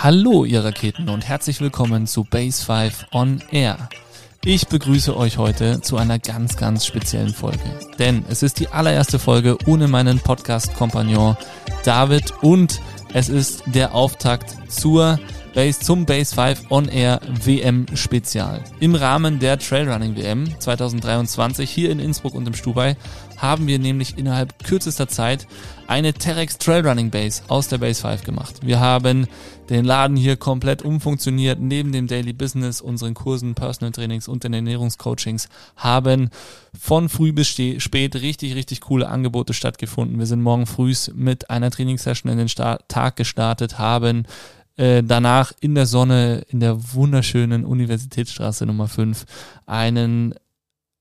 Hallo ihr Raketen und herzlich willkommen zu Base 5 On Air. Ich begrüße euch heute zu einer ganz, ganz speziellen Folge. Denn es ist die allererste Folge ohne meinen Podcast-Kompagnon David und es ist der Auftakt zur Base zum Base 5 On Air WM Spezial. Im Rahmen der Trailrunning WM 2023 hier in Innsbruck und im Stubai haben wir nämlich innerhalb kürzester Zeit eine Terex Trailrunning Base aus der Base 5 gemacht. Wir haben den Laden hier komplett umfunktioniert, neben dem Daily Business, unseren Kursen, Personal Trainings und den Ernährungscoachings haben von früh bis spät richtig, richtig coole Angebote stattgefunden. Wir sind morgen früh mit einer Trainingssession in den Start Tag gestartet, haben äh, danach in der Sonne in der wunderschönen Universitätsstraße Nummer 5 einen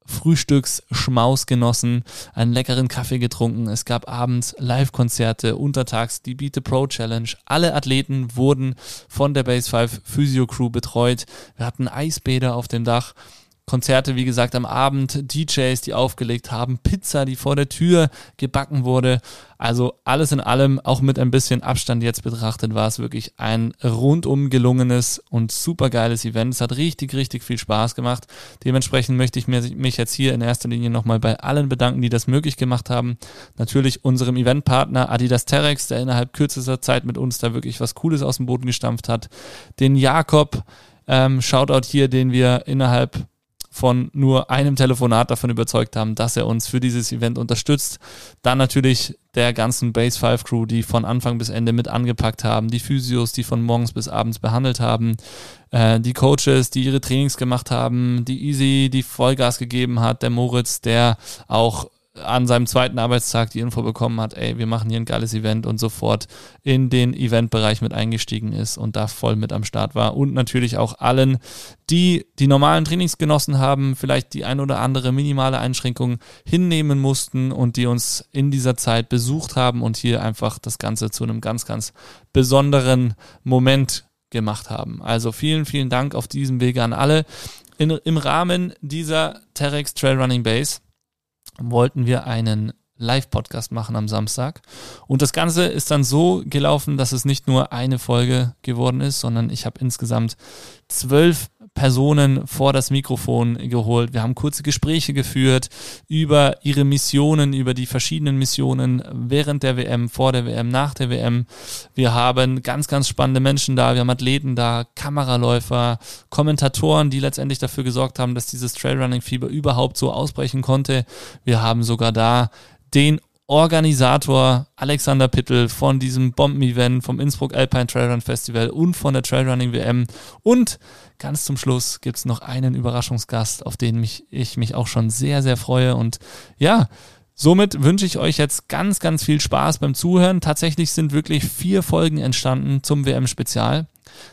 Frühstücksschmaus genossen, einen leckeren Kaffee getrunken. Es gab abends Live-Konzerte, untertags die Beat the Pro Challenge. Alle Athleten wurden von der Base 5 Physio Crew betreut. Wir hatten Eisbäder auf dem Dach Konzerte, wie gesagt, am Abend, DJs, die aufgelegt haben, Pizza, die vor der Tür gebacken wurde. Also alles in allem, auch mit ein bisschen Abstand jetzt betrachtet, war es wirklich ein rundum gelungenes und supergeiles Event. Es hat richtig, richtig viel Spaß gemacht. Dementsprechend möchte ich mich jetzt hier in erster Linie nochmal bei allen bedanken, die das möglich gemacht haben. Natürlich unserem Eventpartner Adidas Terex, der innerhalb kürzester Zeit mit uns da wirklich was Cooles aus dem Boden gestampft hat. Den Jakob, ähm, Shoutout hier, den wir innerhalb von nur einem Telefonat davon überzeugt haben, dass er uns für dieses Event unterstützt. Dann natürlich der ganzen Base 5 Crew, die von Anfang bis Ende mit angepackt haben, die Physios, die von morgens bis abends behandelt haben, äh, die Coaches, die ihre Trainings gemacht haben, die Easy, die Vollgas gegeben hat, der Moritz, der auch an seinem zweiten Arbeitstag die Info bekommen hat, ey, wir machen hier ein geiles Event und sofort in den Eventbereich mit eingestiegen ist und da voll mit am Start war. Und natürlich auch allen, die die normalen Trainings genossen haben, vielleicht die ein oder andere minimale Einschränkung hinnehmen mussten und die uns in dieser Zeit besucht haben und hier einfach das Ganze zu einem ganz, ganz besonderen Moment gemacht haben. Also vielen, vielen Dank auf diesem Wege an alle. In, Im Rahmen dieser Terex Trail Running Base wollten wir einen Live-Podcast machen am Samstag. Und das Ganze ist dann so gelaufen, dass es nicht nur eine Folge geworden ist, sondern ich habe insgesamt zwölf Personen vor das Mikrofon geholt. Wir haben kurze Gespräche geführt über ihre Missionen, über die verschiedenen Missionen während der WM, vor der WM, nach der WM. Wir haben ganz, ganz spannende Menschen da. Wir haben Athleten da, Kameraläufer, Kommentatoren, die letztendlich dafür gesorgt haben, dass dieses Trailrunning-Fieber überhaupt so ausbrechen konnte. Wir haben sogar da den Organisator Alexander Pittel von diesem Bomben-Event vom Innsbruck Alpine Trailrun Festival und von der Trailrunning WM. Und ganz zum Schluss gibt's noch einen Überraschungsgast, auf den mich, ich mich auch schon sehr, sehr freue. Und ja, somit wünsche ich euch jetzt ganz, ganz viel Spaß beim Zuhören. Tatsächlich sind wirklich vier Folgen entstanden zum WM-Spezial.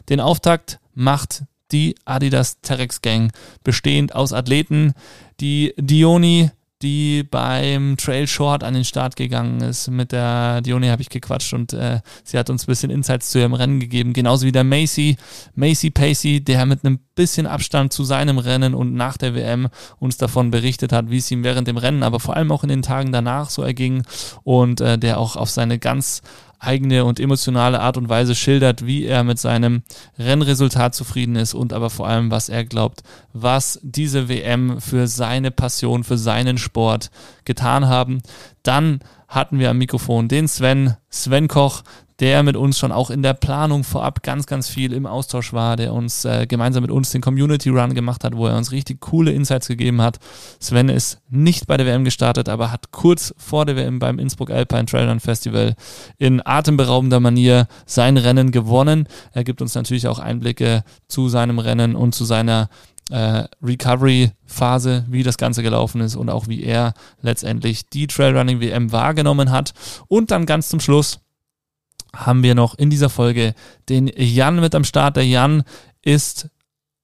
Den Auftakt macht die Adidas Terex Gang, bestehend aus Athleten, die Dioni, die beim Trail Short an den Start gegangen ist. Mit der Dione habe ich gequatscht und äh, sie hat uns ein bisschen Insights zu ihrem Rennen gegeben. Genauso wie der Macy, Macy Pacey, der mit einem bisschen Abstand zu seinem Rennen und nach der WM uns davon berichtet hat, wie es ihm während dem Rennen, aber vor allem auch in den Tagen danach so erging und äh, der auch auf seine ganz eigene und emotionale Art und Weise schildert, wie er mit seinem Rennresultat zufrieden ist und aber vor allem, was er glaubt, was diese WM für seine Passion, für seinen Sport getan haben. Dann hatten wir am Mikrofon den Sven, Sven Koch, der mit uns schon auch in der Planung vorab ganz, ganz viel im Austausch war, der uns äh, gemeinsam mit uns den Community Run gemacht hat, wo er uns richtig coole Insights gegeben hat. Sven ist nicht bei der WM gestartet, aber hat kurz vor der WM beim Innsbruck Alpine Trail Run Festival in atemberaubender Manier sein Rennen gewonnen. Er gibt uns natürlich auch Einblicke zu seinem Rennen und zu seiner äh, Recovery-Phase, wie das Ganze gelaufen ist und auch wie er letztendlich die Trailrunning WM wahrgenommen hat. Und dann ganz zum Schluss haben wir noch in dieser Folge den Jan mit am Start. Der Jan ist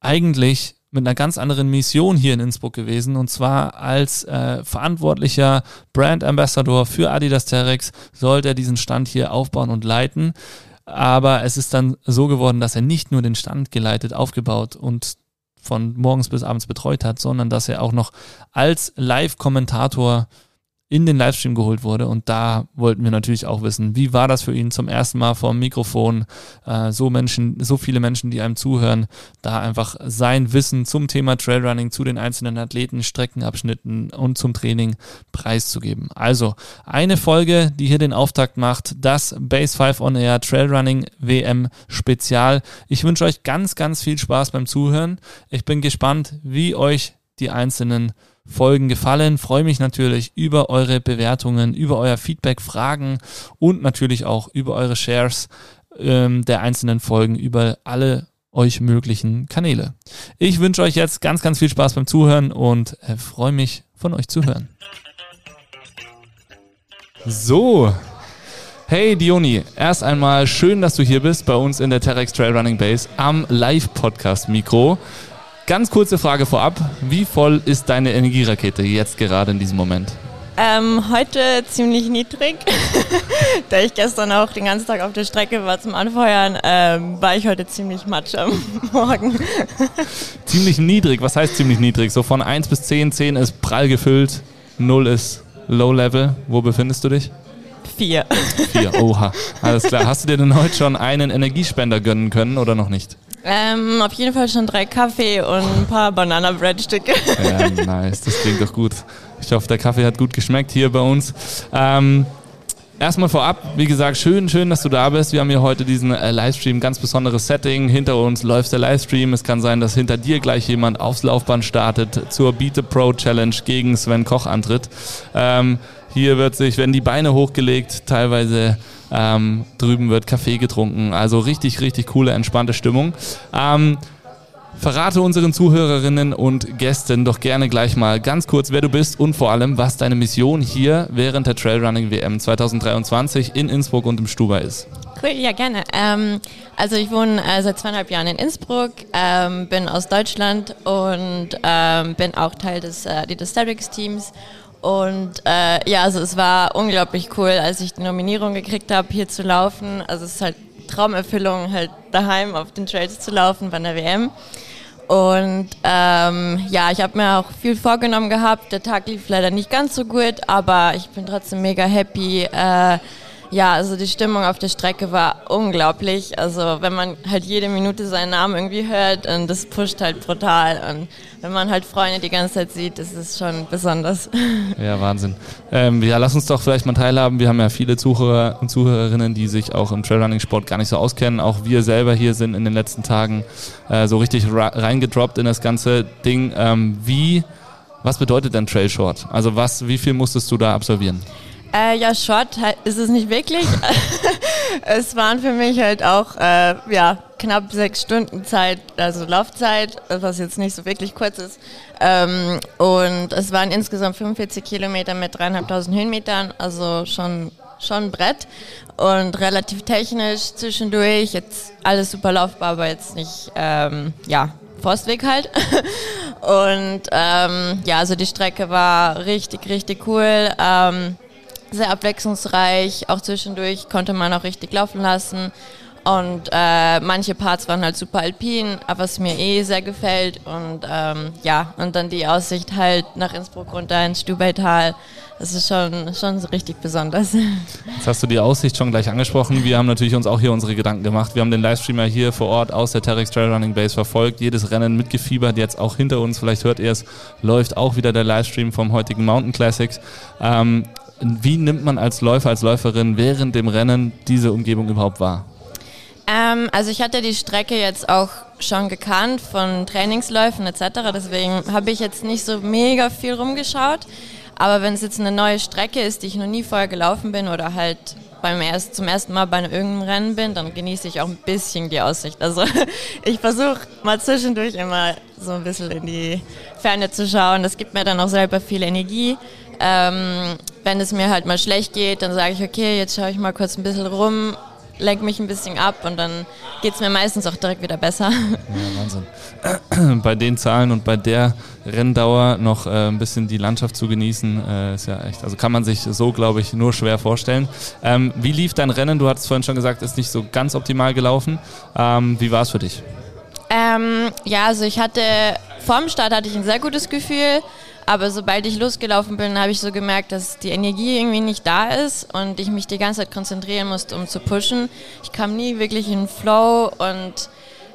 eigentlich mit einer ganz anderen Mission hier in Innsbruck gewesen und zwar als äh, verantwortlicher Brand Ambassador für Adidas Terex sollte er diesen Stand hier aufbauen und leiten. Aber es ist dann so geworden, dass er nicht nur den Stand geleitet, aufgebaut und von morgens bis abends betreut hat, sondern dass er auch noch als Live-Kommentator in den Livestream geholt wurde. Und da wollten wir natürlich auch wissen, wie war das für ihn zum ersten Mal vor dem Mikrofon, äh, so Menschen, so viele Menschen, die einem zuhören, da einfach sein Wissen zum Thema Trailrunning, zu den einzelnen Athleten, Streckenabschnitten und zum Training preiszugeben. Also eine Folge, die hier den Auftakt macht, das Base 5 on Air Trailrunning WM Spezial. Ich wünsche euch ganz, ganz viel Spaß beim Zuhören. Ich bin gespannt, wie euch die einzelnen Folgen gefallen. Freue mich natürlich über eure Bewertungen, über euer Feedback, Fragen und natürlich auch über eure Shares ähm, der einzelnen Folgen über alle euch möglichen Kanäle. Ich wünsche euch jetzt ganz, ganz viel Spaß beim Zuhören und äh, freue mich von euch zu hören. So. Hey Dioni, erst einmal schön, dass du hier bist bei uns in der Terex Trail Running Base am Live-Podcast-Mikro. Ganz kurze Frage vorab. Wie voll ist deine Energierakete jetzt gerade in diesem Moment? Ähm, heute ziemlich niedrig. da ich gestern auch den ganzen Tag auf der Strecke war zum Anfeuern, ähm, war ich heute ziemlich matsch am Morgen. ziemlich niedrig, was heißt ziemlich niedrig? So von 1 bis 10, 10 ist prall gefüllt, 0 ist Low Level. Wo befindest du dich? Vier. Vier, oha. Alles klar. Hast du dir denn heute schon einen Energiespender gönnen können oder noch nicht? Ähm, auf jeden Fall schon drei Kaffee und ein paar Banana-Bread-Stücke. Ja, nice. Das klingt doch gut. Ich hoffe, der Kaffee hat gut geschmeckt hier bei uns. Ähm, Erstmal vorab, wie gesagt, schön, schön, dass du da bist. Wir haben hier heute diesen äh, Livestream, ganz besonderes Setting. Hinter uns läuft der Livestream. Es kann sein, dass hinter dir gleich jemand aufs Laufband startet zur Beat the Pro Challenge gegen Sven Koch antritt. Ähm, hier wird sich, werden die Beine hochgelegt, teilweise ähm, drüben wird Kaffee getrunken. Also richtig, richtig coole, entspannte Stimmung. Ähm, Verrate unseren Zuhörerinnen und Gästen doch gerne gleich mal ganz kurz, wer du bist und vor allem, was deine Mission hier während der Trailrunning WM 2023 in Innsbruck und im Stuba ist. Cool, ja gerne. Ähm, also ich wohne äh, seit zweieinhalb Jahren in Innsbruck, ähm, bin aus Deutschland und ähm, bin auch Teil des äh, Teams und äh, ja, also es war unglaublich cool, als ich die Nominierung gekriegt habe, hier zu laufen. Also es ist halt Traumerfüllung, halt daheim auf den Trails zu laufen bei der WM. Und ähm, ja, ich habe mir auch viel vorgenommen gehabt. Der Tag lief leider nicht ganz so gut, aber ich bin trotzdem mega happy. Äh, ja, also die Stimmung auf der Strecke war unglaublich. Also wenn man halt jede Minute seinen Namen irgendwie hört und das pusht halt brutal. Und wenn man halt Freunde die ganze Zeit sieht, ist es schon besonders. Ja, Wahnsinn. Ähm, ja, lass uns doch vielleicht mal teilhaben. Wir haben ja viele Zuhörer und Zuhörerinnen, die sich auch im Trailrunning-Sport gar nicht so auskennen. Auch wir selber hier sind in den letzten Tagen äh, so richtig reingedroppt in das ganze Ding. Ähm, wie, was bedeutet denn Trail Short? Also was, wie viel musstest du da absolvieren? Äh, ja, Short ist es nicht wirklich. es waren für mich halt auch äh, ja, knapp sechs Stunden Zeit, also Laufzeit, was jetzt nicht so wirklich kurz ist. Ähm, und es waren insgesamt 45 Kilometer mit dreieinhalbtausend Höhenmetern, also schon schon ein Brett und relativ technisch zwischendurch. Jetzt alles super laufbar, aber jetzt nicht, ähm, ja, Forstweg halt. und ähm, ja, also die Strecke war richtig, richtig cool. Ähm, sehr abwechslungsreich. Auch zwischendurch konnte man auch richtig laufen lassen. Und äh, manche Parts waren halt super alpin, was mir eh sehr gefällt. Und ähm, ja, und dann die Aussicht halt nach Innsbruck runter ins Stubaital. Das ist schon, schon so richtig besonders. Jetzt hast du die Aussicht schon gleich angesprochen. Wir haben natürlich uns auch hier unsere Gedanken gemacht. Wir haben den Livestreamer hier vor Ort aus der Terex Trail Running Base verfolgt, jedes Rennen mitgefiebert, jetzt auch hinter uns, vielleicht hört ihr es, läuft auch wieder der Livestream vom heutigen Mountain Classics. Ähm, wie nimmt man als Läufer, als Läuferin während dem Rennen diese Umgebung überhaupt wahr? Ähm, also ich hatte die Strecke jetzt auch schon gekannt von Trainingsläufen etc. Deswegen habe ich jetzt nicht so mega viel rumgeschaut. Aber wenn es jetzt eine neue Strecke ist, die ich noch nie vorher gelaufen bin oder halt beim erst, zum ersten Mal bei irgendeinem Rennen bin, dann genieße ich auch ein bisschen die Aussicht. Also ich versuche mal zwischendurch immer so ein bisschen in die Ferne zu schauen. Das gibt mir dann auch selber viel Energie. Ähm, wenn es mir halt mal schlecht geht, dann sage ich, okay, jetzt schaue ich mal kurz ein bisschen rum, lenke mich ein bisschen ab und dann geht es mir meistens auch direkt wieder besser. Ja, Wahnsinn. Bei den Zahlen und bei der Renndauer noch äh, ein bisschen die Landschaft zu genießen, äh, ist ja echt, also kann man sich so, glaube ich, nur schwer vorstellen. Ähm, wie lief dein Rennen? Du hattest vorhin schon gesagt, ist nicht so ganz optimal gelaufen. Ähm, wie war es für dich? Ähm, ja, also ich hatte, vorm Start hatte ich ein sehr gutes Gefühl. Aber sobald ich losgelaufen bin, habe ich so gemerkt, dass die Energie irgendwie nicht da ist und ich mich die ganze Zeit konzentrieren musste, um zu pushen. Ich kam nie wirklich in Flow und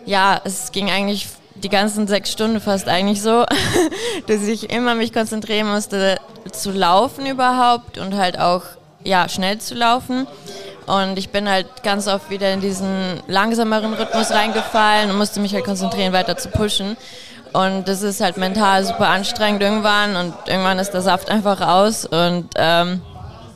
ja, es ging eigentlich die ganzen sechs Stunden fast eigentlich so, dass ich immer mich konzentrieren musste, zu laufen überhaupt und halt auch ja, schnell zu laufen. Und ich bin halt ganz oft wieder in diesen langsameren Rhythmus reingefallen und musste mich halt konzentrieren, weiter zu pushen. Und das ist halt mental super anstrengend irgendwann und irgendwann ist der Saft einfach aus. Und ähm,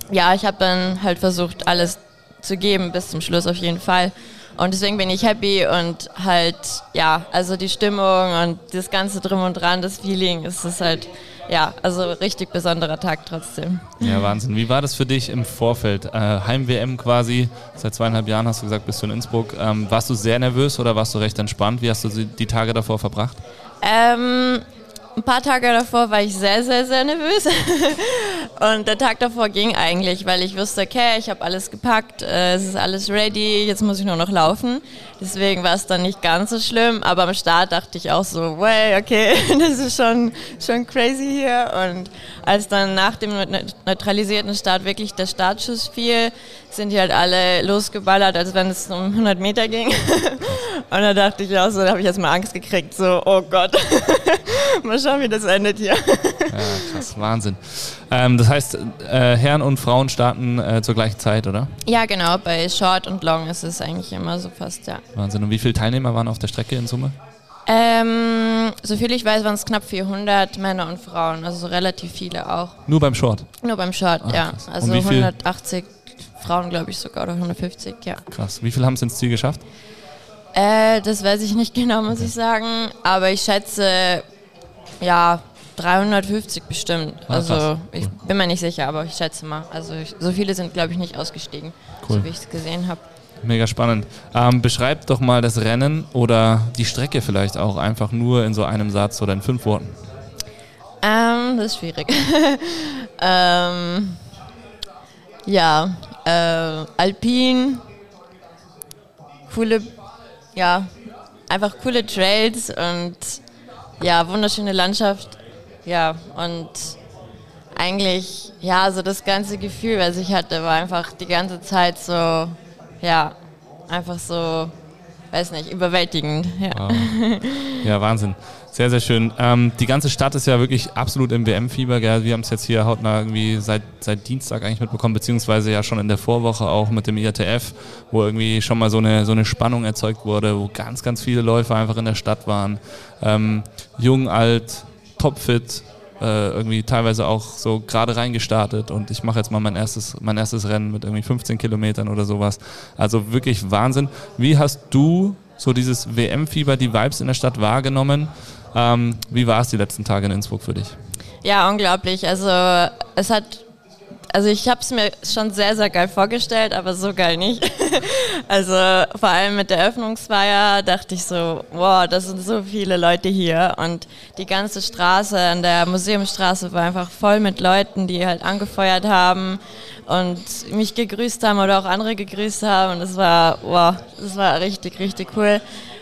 ja, ich habe dann halt versucht, alles zu geben bis zum Schluss auf jeden Fall. Und deswegen bin ich happy und halt, ja, also die Stimmung und das Ganze drum und dran, das Feeling, es ist halt, ja, also richtig besonderer Tag trotzdem. Ja, Wahnsinn. Wie war das für dich im Vorfeld? Äh, Heim-WM quasi, seit zweieinhalb Jahren hast du gesagt, bist du in Innsbruck. Ähm, warst du sehr nervös oder warst du recht entspannt? Wie hast du die Tage davor verbracht? Ähm, ein paar Tage davor war ich sehr, sehr, sehr nervös. und der Tag davor ging eigentlich, weil ich wusste, okay, ich habe alles gepackt, äh, es ist alles ready, jetzt muss ich nur noch laufen. Deswegen war es dann nicht ganz so schlimm, aber am Start dachte ich auch so, way, okay, das ist schon, schon crazy hier. Und als dann nach dem neutralisierten Start wirklich der Startschuss fiel, sind die halt alle losgeballert, als wenn es um 100 Meter ging. Und da dachte ich auch so, da habe ich jetzt mal Angst gekriegt, so, oh Gott, mal schauen, wie das endet hier. Ja, krass, Wahnsinn. Ähm, das heißt, äh, Herren und Frauen starten äh, zur gleichen Zeit, oder? Ja, genau. Bei Short und Long ist es eigentlich immer so fast, ja. Wahnsinn. Und wie viele Teilnehmer waren auf der Strecke in Summe? Ähm, soviel ich weiß, waren es knapp 400 Männer und Frauen, also relativ viele auch. Nur beim Short? Nur beim Short, ah, ja. Krass. Also 180 Frauen, glaube ich sogar, oder 150, ja. Krass. Wie viele haben es ins Ziel geschafft? Äh, das weiß ich nicht genau, muss okay. ich sagen. Aber ich schätze, ja, 350 bestimmt. Ah, also ich cool. bin mir nicht sicher, aber ich schätze mal. Also ich, so viele sind, glaube ich, nicht ausgestiegen, cool. so wie ich es gesehen habe. Mega spannend. Ähm, beschreib doch mal das Rennen oder die Strecke vielleicht auch einfach nur in so einem Satz oder in fünf Worten. Ähm, das ist schwierig. ähm, ja, äh, Alpin, coole, ja, einfach coole Trails und ja, wunderschöne Landschaft. Ja, und eigentlich, ja, so das ganze Gefühl, was ich hatte, war einfach die ganze Zeit so, ja, einfach so, weiß nicht, überwältigend. Ja, wow. ja Wahnsinn. Sehr, sehr schön. Ähm, die ganze Stadt ist ja wirklich absolut im WM-Fieber. Wir haben es jetzt hier hautnah irgendwie seit, seit Dienstag eigentlich mitbekommen, beziehungsweise ja schon in der Vorwoche auch mit dem IATF, wo irgendwie schon mal so eine, so eine Spannung erzeugt wurde, wo ganz, ganz viele Läufer einfach in der Stadt waren. Ähm, jung, alt, topfit, äh, irgendwie teilweise auch so gerade reingestartet und ich mache jetzt mal mein erstes, mein erstes Rennen mit irgendwie 15 Kilometern oder sowas. Also wirklich Wahnsinn. Wie hast du so dieses WM-Fieber, die Vibes in der Stadt wahrgenommen? Ähm, wie war es die letzten Tage in Innsbruck für dich? Ja, unglaublich. Also es hat also ich habe es mir schon sehr, sehr geil vorgestellt, aber so geil nicht. also vor allem mit der Öffnungsfeier dachte ich so, wow, das sind so viele Leute hier und die ganze Straße an der Museumsstraße war einfach voll mit Leuten, die halt angefeuert haben und mich gegrüßt haben oder auch andere gegrüßt haben und das war, wow, das war richtig, richtig cool.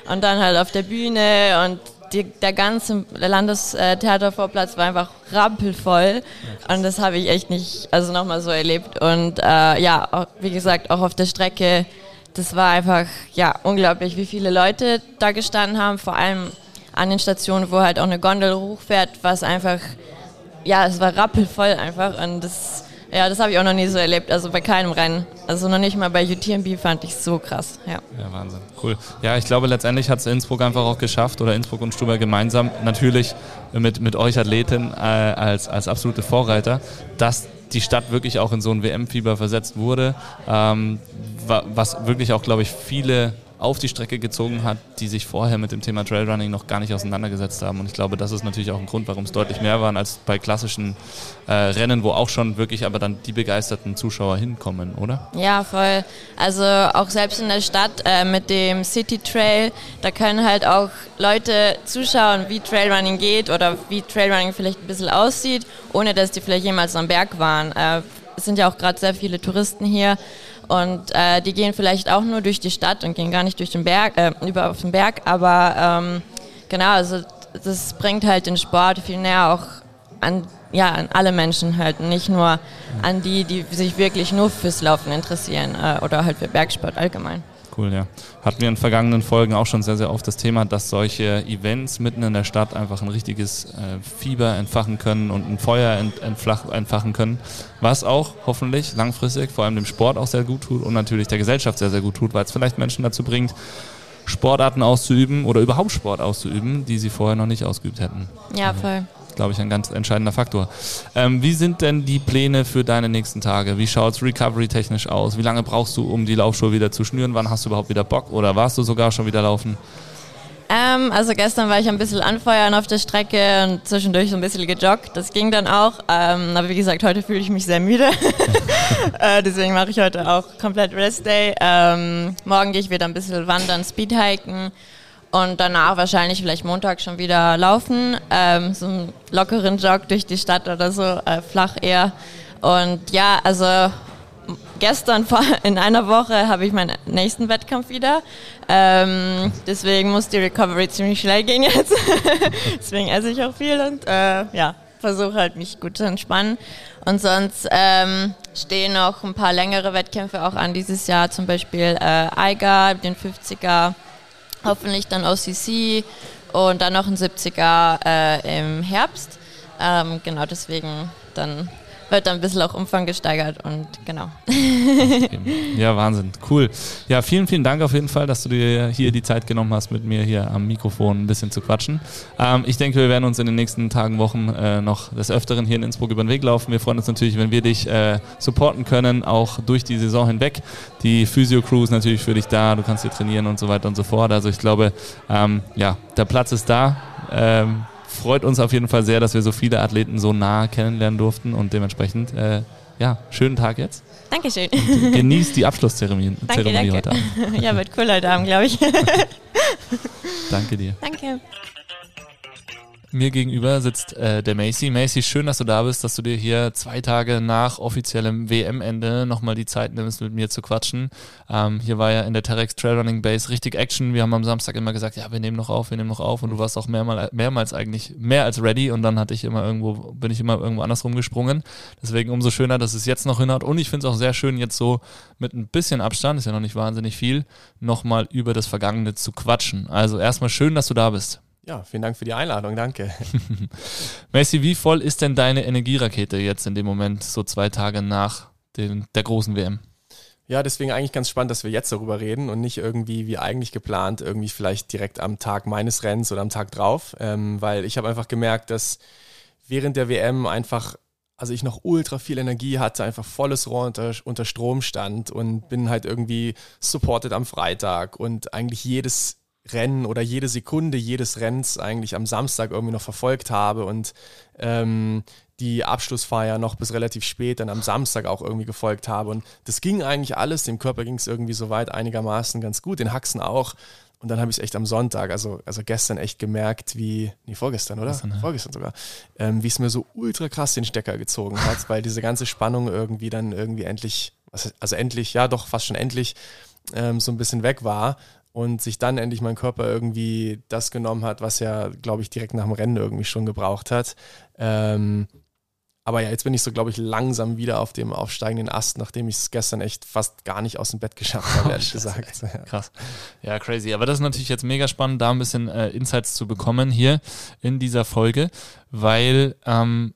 Und dann halt auf der Bühne und die, der ganze Landestheatervorplatz war einfach rappelvoll. Und das habe ich echt nicht, also nochmal so erlebt. Und äh, ja, auch, wie gesagt, auch auf der Strecke, das war einfach, ja, unglaublich, wie viele Leute da gestanden haben, vor allem an den Stationen, wo halt auch eine Gondel hochfährt, was einfach, ja, es war rappelvoll einfach. Und das ja, das habe ich auch noch nie so erlebt, also bei keinem Rennen. Also noch nicht mal bei UTMB fand ich so krass. Ja, ja Wahnsinn, cool. Ja, ich glaube, letztendlich hat es Innsbruck einfach auch geschafft oder Innsbruck und Stuber gemeinsam, natürlich mit, mit euch Athleten äh, als, als absolute Vorreiter, dass die Stadt wirklich auch in so ein WM-Fieber versetzt wurde, ähm, was wirklich auch, glaube ich, viele auf die Strecke gezogen hat, die sich vorher mit dem Thema Trailrunning noch gar nicht auseinandergesetzt haben. Und ich glaube, das ist natürlich auch ein Grund, warum es deutlich mehr waren als bei klassischen äh, Rennen, wo auch schon wirklich aber dann die begeisterten Zuschauer hinkommen, oder? Ja, voll. Also auch selbst in der Stadt äh, mit dem City Trail, da können halt auch Leute zuschauen, wie Trailrunning geht oder wie Trailrunning vielleicht ein bisschen aussieht, ohne dass die vielleicht jemals am Berg waren. Äh, es sind ja auch gerade sehr viele Touristen hier und äh, die gehen vielleicht auch nur durch die Stadt und gehen gar nicht durch den Berg, äh, über auf den Berg, aber ähm, genau, also das bringt halt den Sport viel näher auch an, ja, an alle Menschen halt, nicht nur an die, die sich wirklich nur fürs Laufen interessieren äh, oder halt für Bergsport allgemein. Cool, ja. Hatten wir in vergangenen Folgen auch schon sehr, sehr oft das Thema, dass solche Events mitten in der Stadt einfach ein richtiges äh, Fieber entfachen können und ein Feuer ent, entflach, entfachen können, was auch hoffentlich langfristig vor allem dem Sport auch sehr gut tut und natürlich der Gesellschaft sehr, sehr gut tut, weil es vielleicht Menschen dazu bringt, Sportarten auszuüben oder überhaupt Sport auszuüben, die sie vorher noch nicht ausgeübt hätten. Ja, voll glaube ich, ein ganz entscheidender Faktor. Ähm, wie sind denn die Pläne für deine nächsten Tage? Wie schaut es recovery-technisch aus? Wie lange brauchst du, um die Laufschuhe wieder zu schnüren? Wann hast du überhaupt wieder Bock oder warst du sogar schon wieder laufen? Ähm, also gestern war ich ein bisschen anfeuern auf der Strecke und zwischendurch so ein bisschen gejoggt. Das ging dann auch. Ähm, aber wie gesagt, heute fühle ich mich sehr müde. äh, deswegen mache ich heute auch komplett Rest Day. Ähm, morgen gehe ich wieder ein bisschen wandern, Speedhiken und danach wahrscheinlich vielleicht Montag schon wieder laufen, ähm, so einen lockeren Jog durch die Stadt oder so, äh, flach eher. Und ja, also gestern in einer Woche habe ich meinen nächsten Wettkampf wieder. Ähm, deswegen muss die Recovery ziemlich schnell gehen jetzt. deswegen esse ich auch viel und äh, ja, versuche halt mich gut zu entspannen. Und sonst ähm, stehen noch ein paar längere Wettkämpfe auch an dieses Jahr, zum Beispiel äh, Eiger, den 50er hoffentlich dann OCC und dann noch ein 70er äh, im Herbst. Ähm, genau deswegen dann wird dann ein bisschen auch Umfang gesteigert und genau. ja, Wahnsinn. Cool. Ja, vielen, vielen Dank auf jeden Fall, dass du dir hier die Zeit genommen hast, mit mir hier am Mikrofon ein bisschen zu quatschen. Ähm, ich denke, wir werden uns in den nächsten Tagen, Wochen äh, noch des Öfteren hier in Innsbruck über den Weg laufen. Wir freuen uns natürlich, wenn wir dich äh, supporten können, auch durch die Saison hinweg. Die Physio-Crew ist natürlich für dich da, du kannst hier trainieren und so weiter und so fort. Also ich glaube, ähm, ja, der Platz ist da. Ähm, freut uns auf jeden Fall sehr, dass wir so viele Athleten so nah kennenlernen durften und dementsprechend, äh, ja, schönen Tag jetzt. Dankeschön. Und genießt die Abschlusszeremonie danke, danke. heute Abend. Ja, wird cool heute Abend, glaube ich. danke dir. Danke. Mir gegenüber sitzt äh, der Macy. Macy, schön, dass du da bist, dass du dir hier zwei Tage nach offiziellem WM-Ende nochmal die Zeit nimmst, mit mir zu quatschen. Ähm, hier war ja in der Terex Trailrunning Base richtig Action. Wir haben am Samstag immer gesagt, ja, wir nehmen noch auf, wir nehmen noch auf. Und du warst auch mehrmals, mehrmals eigentlich mehr als ready. Und dann hatte ich immer irgendwo, bin ich immer irgendwo anders rumgesprungen. Deswegen umso schöner, dass es jetzt noch hinhaut. Und ich finde es auch sehr schön, jetzt so mit ein bisschen Abstand, ist ja noch nicht wahnsinnig viel, nochmal über das Vergangene zu quatschen. Also erstmal schön, dass du da bist. Ja, vielen Dank für die Einladung, danke. Messi, wie voll ist denn deine Energierakete jetzt in dem Moment, so zwei Tage nach den, der großen WM? Ja, deswegen eigentlich ganz spannend, dass wir jetzt darüber reden und nicht irgendwie wie eigentlich geplant, irgendwie vielleicht direkt am Tag meines Rennens oder am Tag drauf, ähm, weil ich habe einfach gemerkt, dass während der WM einfach, also ich noch ultra viel Energie hatte, einfach volles Rohr unter, unter Strom stand und bin halt irgendwie supported am Freitag und eigentlich jedes Rennen oder jede Sekunde jedes Rennens eigentlich am Samstag irgendwie noch verfolgt habe und ähm, die Abschlussfeier noch bis relativ spät dann am Samstag auch irgendwie gefolgt habe. Und das ging eigentlich alles, dem Körper ging es irgendwie soweit einigermaßen ganz gut, den Haxen auch. Und dann habe ich es echt am Sonntag, also, also gestern echt gemerkt, wie, nee, vorgestern, oder? Gestern, ja. Vorgestern sogar, ähm, wie es mir so ultra krass den Stecker gezogen hat, weil diese ganze Spannung irgendwie dann irgendwie endlich, also endlich, ja doch, fast schon endlich, ähm, so ein bisschen weg war und sich dann endlich mein Körper irgendwie das genommen hat, was er, glaube ich, direkt nach dem Rennen irgendwie schon gebraucht hat. Ähm, aber ja, jetzt bin ich so, glaube ich, langsam wieder auf dem aufsteigenden Ast, nachdem ich es gestern echt fast gar nicht aus dem Bett geschafft habe, ehrlich gesagt. Ja. Krass. Ja, crazy. Aber das ist natürlich jetzt mega spannend, da ein bisschen äh, Insights zu bekommen hier in dieser Folge, weil ähm,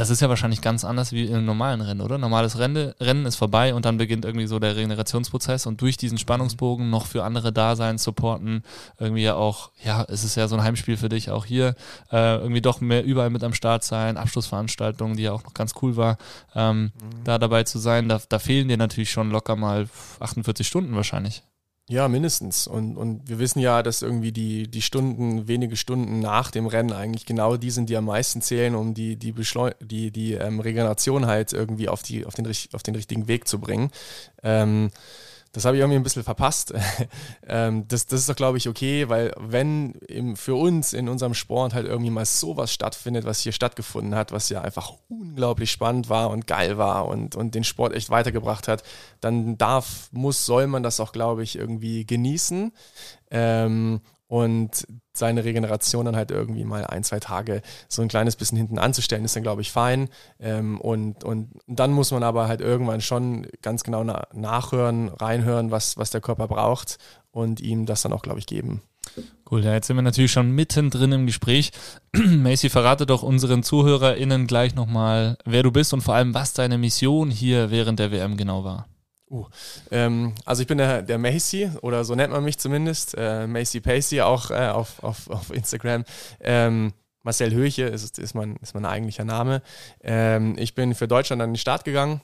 das ist ja wahrscheinlich ganz anders wie in einem normalen Rennen, oder? Normales Rennen, Rennen ist vorbei und dann beginnt irgendwie so der Regenerationsprozess und durch diesen Spannungsbogen noch für andere da sein, supporten, irgendwie ja auch, ja, es ist ja so ein Heimspiel für dich auch hier, äh, irgendwie doch mehr überall mit am Start sein, Abschlussveranstaltungen, die ja auch noch ganz cool war, ähm, mhm. da dabei zu sein, da, da fehlen dir natürlich schon locker mal 48 Stunden wahrscheinlich. Ja, mindestens. Und, und wir wissen ja, dass irgendwie die, die Stunden, wenige Stunden nach dem Rennen eigentlich genau die sind, die am meisten zählen, um die, die, Beschleu die, die ähm, Regeneration halt irgendwie auf, die, auf, den, auf den richtigen Weg zu bringen. Ähm, das habe ich irgendwie ein bisschen verpasst. ähm, das, das ist doch, glaube ich, okay, weil wenn im, für uns in unserem Sport halt irgendwie mal sowas stattfindet, was hier stattgefunden hat, was ja einfach unglaublich spannend war und geil war und, und den Sport echt weitergebracht hat, dann darf, muss, soll man das auch, glaube ich, irgendwie genießen. Ähm, und seine Regeneration dann halt irgendwie mal ein, zwei Tage so ein kleines bisschen hinten anzustellen, ist dann, glaube ich, fein. Ähm, und, und dann muss man aber halt irgendwann schon ganz genau na nachhören, reinhören, was, was der Körper braucht und ihm das dann auch, glaube ich, geben. Cool, ja, jetzt sind wir natürlich schon mittendrin im Gespräch. Macy, verrate doch unseren ZuhörerInnen gleich nochmal, wer du bist und vor allem, was deine Mission hier während der WM genau war. Uh, ähm, also ich bin der, der Macy oder so nennt man mich zumindest, äh, Macy Pacey auch äh, auf, auf, auf Instagram. Ähm, Marcel Höche ist, ist, mein, ist mein eigentlicher Name. Ähm, ich bin für Deutschland an den Start gegangen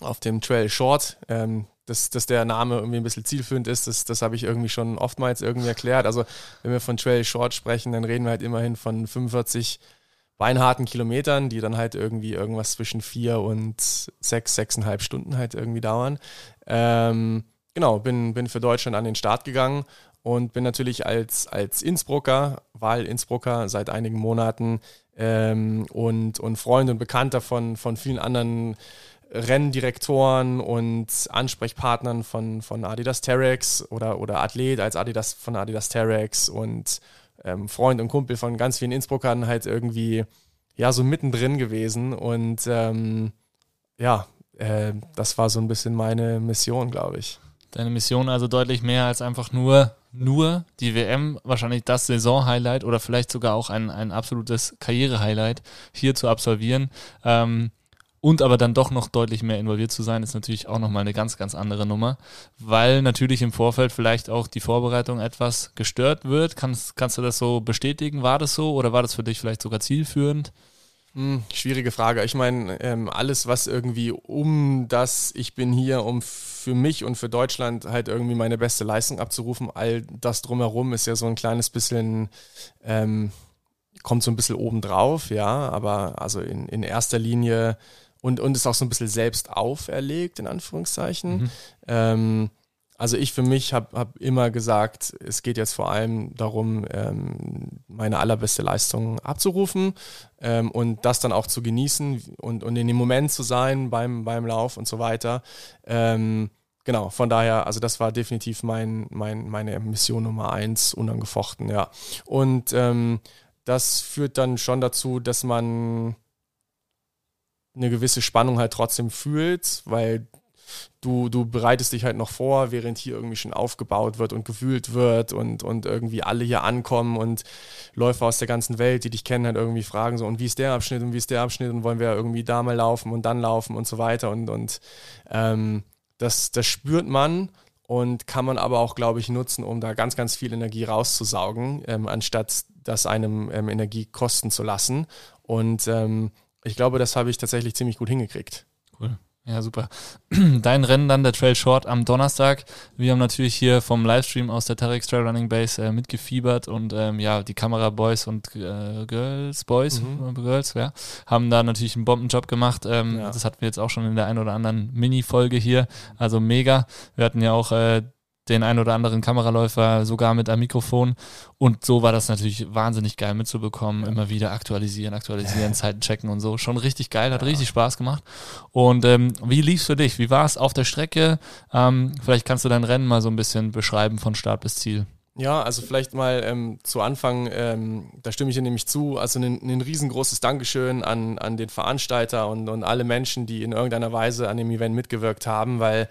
auf dem Trail Short. Ähm, dass, dass der Name irgendwie ein bisschen zielführend ist, das, das habe ich irgendwie schon oftmals irgendwie erklärt. Also wenn wir von Trail Short sprechen, dann reden wir halt immerhin von 45 beinharten Kilometern, die dann halt irgendwie irgendwas zwischen vier und sechs, sechseinhalb Stunden halt irgendwie dauern. Ähm, genau, bin, bin für Deutschland an den Start gegangen und bin natürlich als, als Innsbrucker, Wahl-Innsbrucker seit einigen Monaten ähm, und, und Freund und Bekannter von, von vielen anderen Renndirektoren und Ansprechpartnern von, von Adidas Terex oder, oder Athlet als Adidas von Adidas Terex und ähm, Freund und Kumpel von ganz vielen Innsbruckern halt irgendwie ja so mittendrin gewesen und ähm, ja, äh, das war so ein bisschen meine Mission, glaube ich. Deine Mission also deutlich mehr als einfach nur nur die WM, wahrscheinlich das Saison-Highlight oder vielleicht sogar auch ein, ein absolutes Karriere-Highlight hier zu absolvieren. Ähm, und aber dann doch noch deutlich mehr involviert zu sein, ist natürlich auch nochmal eine ganz, ganz andere Nummer, weil natürlich im Vorfeld vielleicht auch die Vorbereitung etwas gestört wird. Kannst, kannst du das so bestätigen? War das so oder war das für dich vielleicht sogar zielführend? Hm, schwierige Frage. Ich meine, ähm, alles, was irgendwie um das, ich bin hier, um für mich und für Deutschland halt irgendwie meine beste Leistung abzurufen, all das drumherum ist ja so ein kleines bisschen, ähm, kommt so ein bisschen obendrauf, ja, aber also in, in erster Linie und, und ist auch so ein bisschen selbst auferlegt, in Anführungszeichen. Mhm. Ähm, also ich für mich habe hab immer gesagt, es geht jetzt vor allem darum, ähm, meine allerbeste Leistung abzurufen ähm, und das dann auch zu genießen und, und in dem Moment zu sein beim, beim Lauf und so weiter. Ähm, genau, von daher, also das war definitiv mein, mein, meine Mission Nummer eins, unangefochten, ja. Und ähm, das führt dann schon dazu, dass man eine gewisse Spannung halt trotzdem fühlt, weil du, du bereitest dich halt noch vor, während hier irgendwie schon aufgebaut wird und gewühlt wird und, und irgendwie alle hier ankommen und Läufer aus der ganzen Welt, die dich kennen, halt irgendwie fragen so, und wie ist der Abschnitt und wie ist der Abschnitt und wollen wir irgendwie da mal laufen und dann laufen und so weiter und, und ähm, das, das spürt man und kann man aber auch, glaube ich, nutzen, um da ganz, ganz viel Energie rauszusaugen, ähm, anstatt das einem ähm, Energie kosten zu lassen. Und ähm, ich glaube, das habe ich tatsächlich ziemlich gut hingekriegt. Cool. Ja, super. Dein Rennen dann, der Trail Short am Donnerstag. Wir haben natürlich hier vom Livestream aus der Tarex Trail Running Base äh, mitgefiebert und ähm, ja, die Kameraboys und äh, Girls, Boys, mhm. Girls, ja, haben da natürlich einen Bombenjob gemacht. Ähm, ja. Das hatten wir jetzt auch schon in der einen oder anderen Mini-Folge hier. Also mega. Wir hatten ja auch äh, den ein oder anderen Kameraläufer sogar mit einem Mikrofon. Und so war das natürlich wahnsinnig geil mitzubekommen. Ja. Immer wieder aktualisieren, aktualisieren. Zeiten checken und so. Schon richtig geil, hat ja. richtig Spaß gemacht. Und ähm, wie lief's für dich? Wie war es auf der Strecke? Ähm, vielleicht kannst du dein Rennen mal so ein bisschen beschreiben von Start bis Ziel. Ja, also vielleicht mal ähm, zu Anfang, ähm, da stimme ich dir nämlich zu, also ein, ein riesengroßes Dankeschön an, an den Veranstalter und, und alle Menschen, die in irgendeiner Weise an dem Event mitgewirkt haben, weil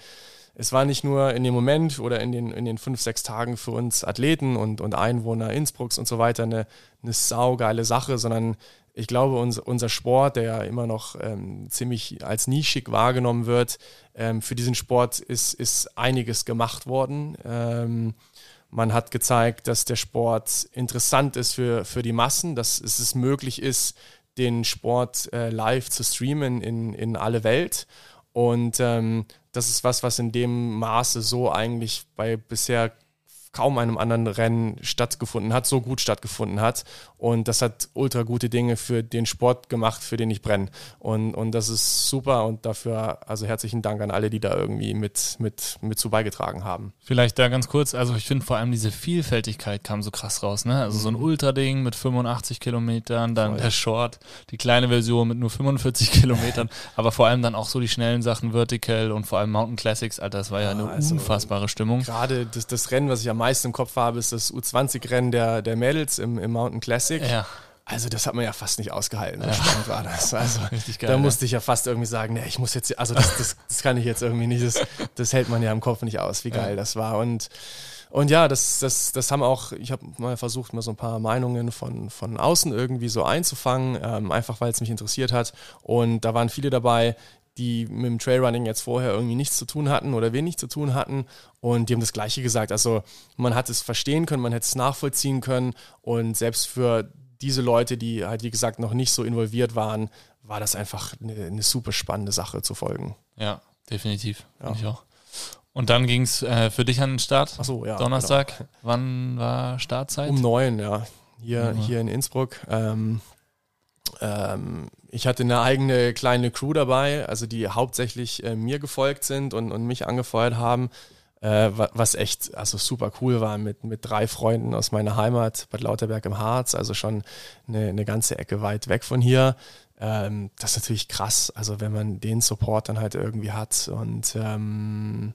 es war nicht nur in dem Moment oder in den, in den fünf, sechs Tagen für uns Athleten und, und Einwohner Innsbrucks und so weiter eine, eine saugeile Sache, sondern ich glaube, uns, unser Sport, der ja immer noch ähm, ziemlich als nischig wahrgenommen wird, ähm, für diesen Sport ist, ist einiges gemacht worden. Ähm, man hat gezeigt, dass der Sport interessant ist für, für die Massen, dass es möglich ist, den Sport äh, live zu streamen in, in alle Welt. Und ähm, das ist was, was in dem Maße so eigentlich bei bisher kaum einem anderen Rennen stattgefunden hat, so gut stattgefunden hat. Und das hat ultra gute Dinge für den Sport gemacht, für den ich brenne. Und, und das ist super und dafür also herzlichen Dank an alle, die da irgendwie mit, mit, mit zu beigetragen haben. Vielleicht da ganz kurz, also ich finde vor allem diese Vielfältigkeit kam so krass raus, ne? Also so ein mhm. Ultra-Ding mit 85 Kilometern, dann Voll. der Short, die kleine Version mit nur 45 Kilometern, aber vor allem dann auch so die schnellen Sachen Vertical und vor allem Mountain Classics, Alter, das war ja, ja eine also unfassbare Stimmung. Gerade das, das Rennen, was ich am meisten im Kopf habe, ist das U20-Rennen der, der Mädels im, im Mountain Classic. Ja. Also das hat man ja fast nicht ausgehalten. So spannend war das. Also Richtig geil, da ja. musste ich ja fast irgendwie sagen, nee, ich muss jetzt, also das, das, das kann ich jetzt irgendwie nicht, das, das hält man ja im Kopf nicht aus, wie geil das war. Und, und ja, das, das, das haben auch, ich habe mal versucht, mal so ein paar Meinungen von, von außen irgendwie so einzufangen, ähm, einfach weil es mich interessiert hat. Und da waren viele dabei, die mit dem Trailrunning jetzt vorher irgendwie nichts zu tun hatten oder wenig zu tun hatten. Und die haben das Gleiche gesagt. Also man hat es verstehen können, man hätte es nachvollziehen können. Und selbst für diese Leute, die halt, wie gesagt, noch nicht so involviert waren, war das einfach eine, eine super spannende Sache zu folgen. Ja, definitiv. Ja. Ich auch. Und dann ging es äh, für dich an den Start. Ach so, ja, Donnerstag. Wann war Startzeit? Um neun, ja. Hier, Ja. hier in Innsbruck. Ähm, ähm, ich hatte eine eigene kleine Crew dabei, also die hauptsächlich äh, mir gefolgt sind und, und mich angefeuert haben, äh, wa- was echt also super cool war mit, mit drei Freunden aus meiner Heimat, Bad Lauterberg im Harz, also schon eine, eine ganze Ecke weit weg von hier. Ähm, das ist natürlich krass, also wenn man den Support dann halt irgendwie hat und ähm,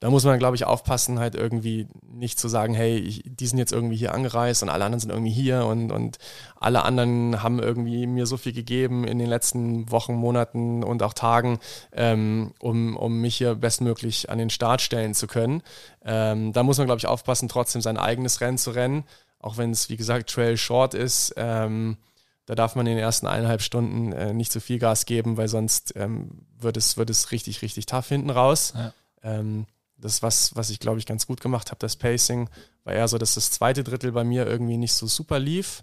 da muss man, glaube ich, aufpassen, halt irgendwie nicht zu sagen, hey, ich, die sind jetzt irgendwie hier angereist und alle anderen sind irgendwie hier und, und alle anderen haben irgendwie mir so viel gegeben in den letzten Wochen, Monaten und auch Tagen, ähm, um, um mich hier bestmöglich an den Start stellen zu können. Ähm, da muss man, glaube ich, aufpassen, trotzdem sein eigenes Rennen zu rennen, auch wenn es, wie gesagt, Trail Short ist. Ähm, da darf man in den ersten eineinhalb Stunden äh, nicht zu viel Gas geben, weil sonst ähm, wird, es, wird es richtig, richtig tough hinten raus. Ja. Das ist was, was ich glaube ich ganz gut gemacht habe. Das Pacing war eher so, dass das zweite Drittel bei mir irgendwie nicht so super lief.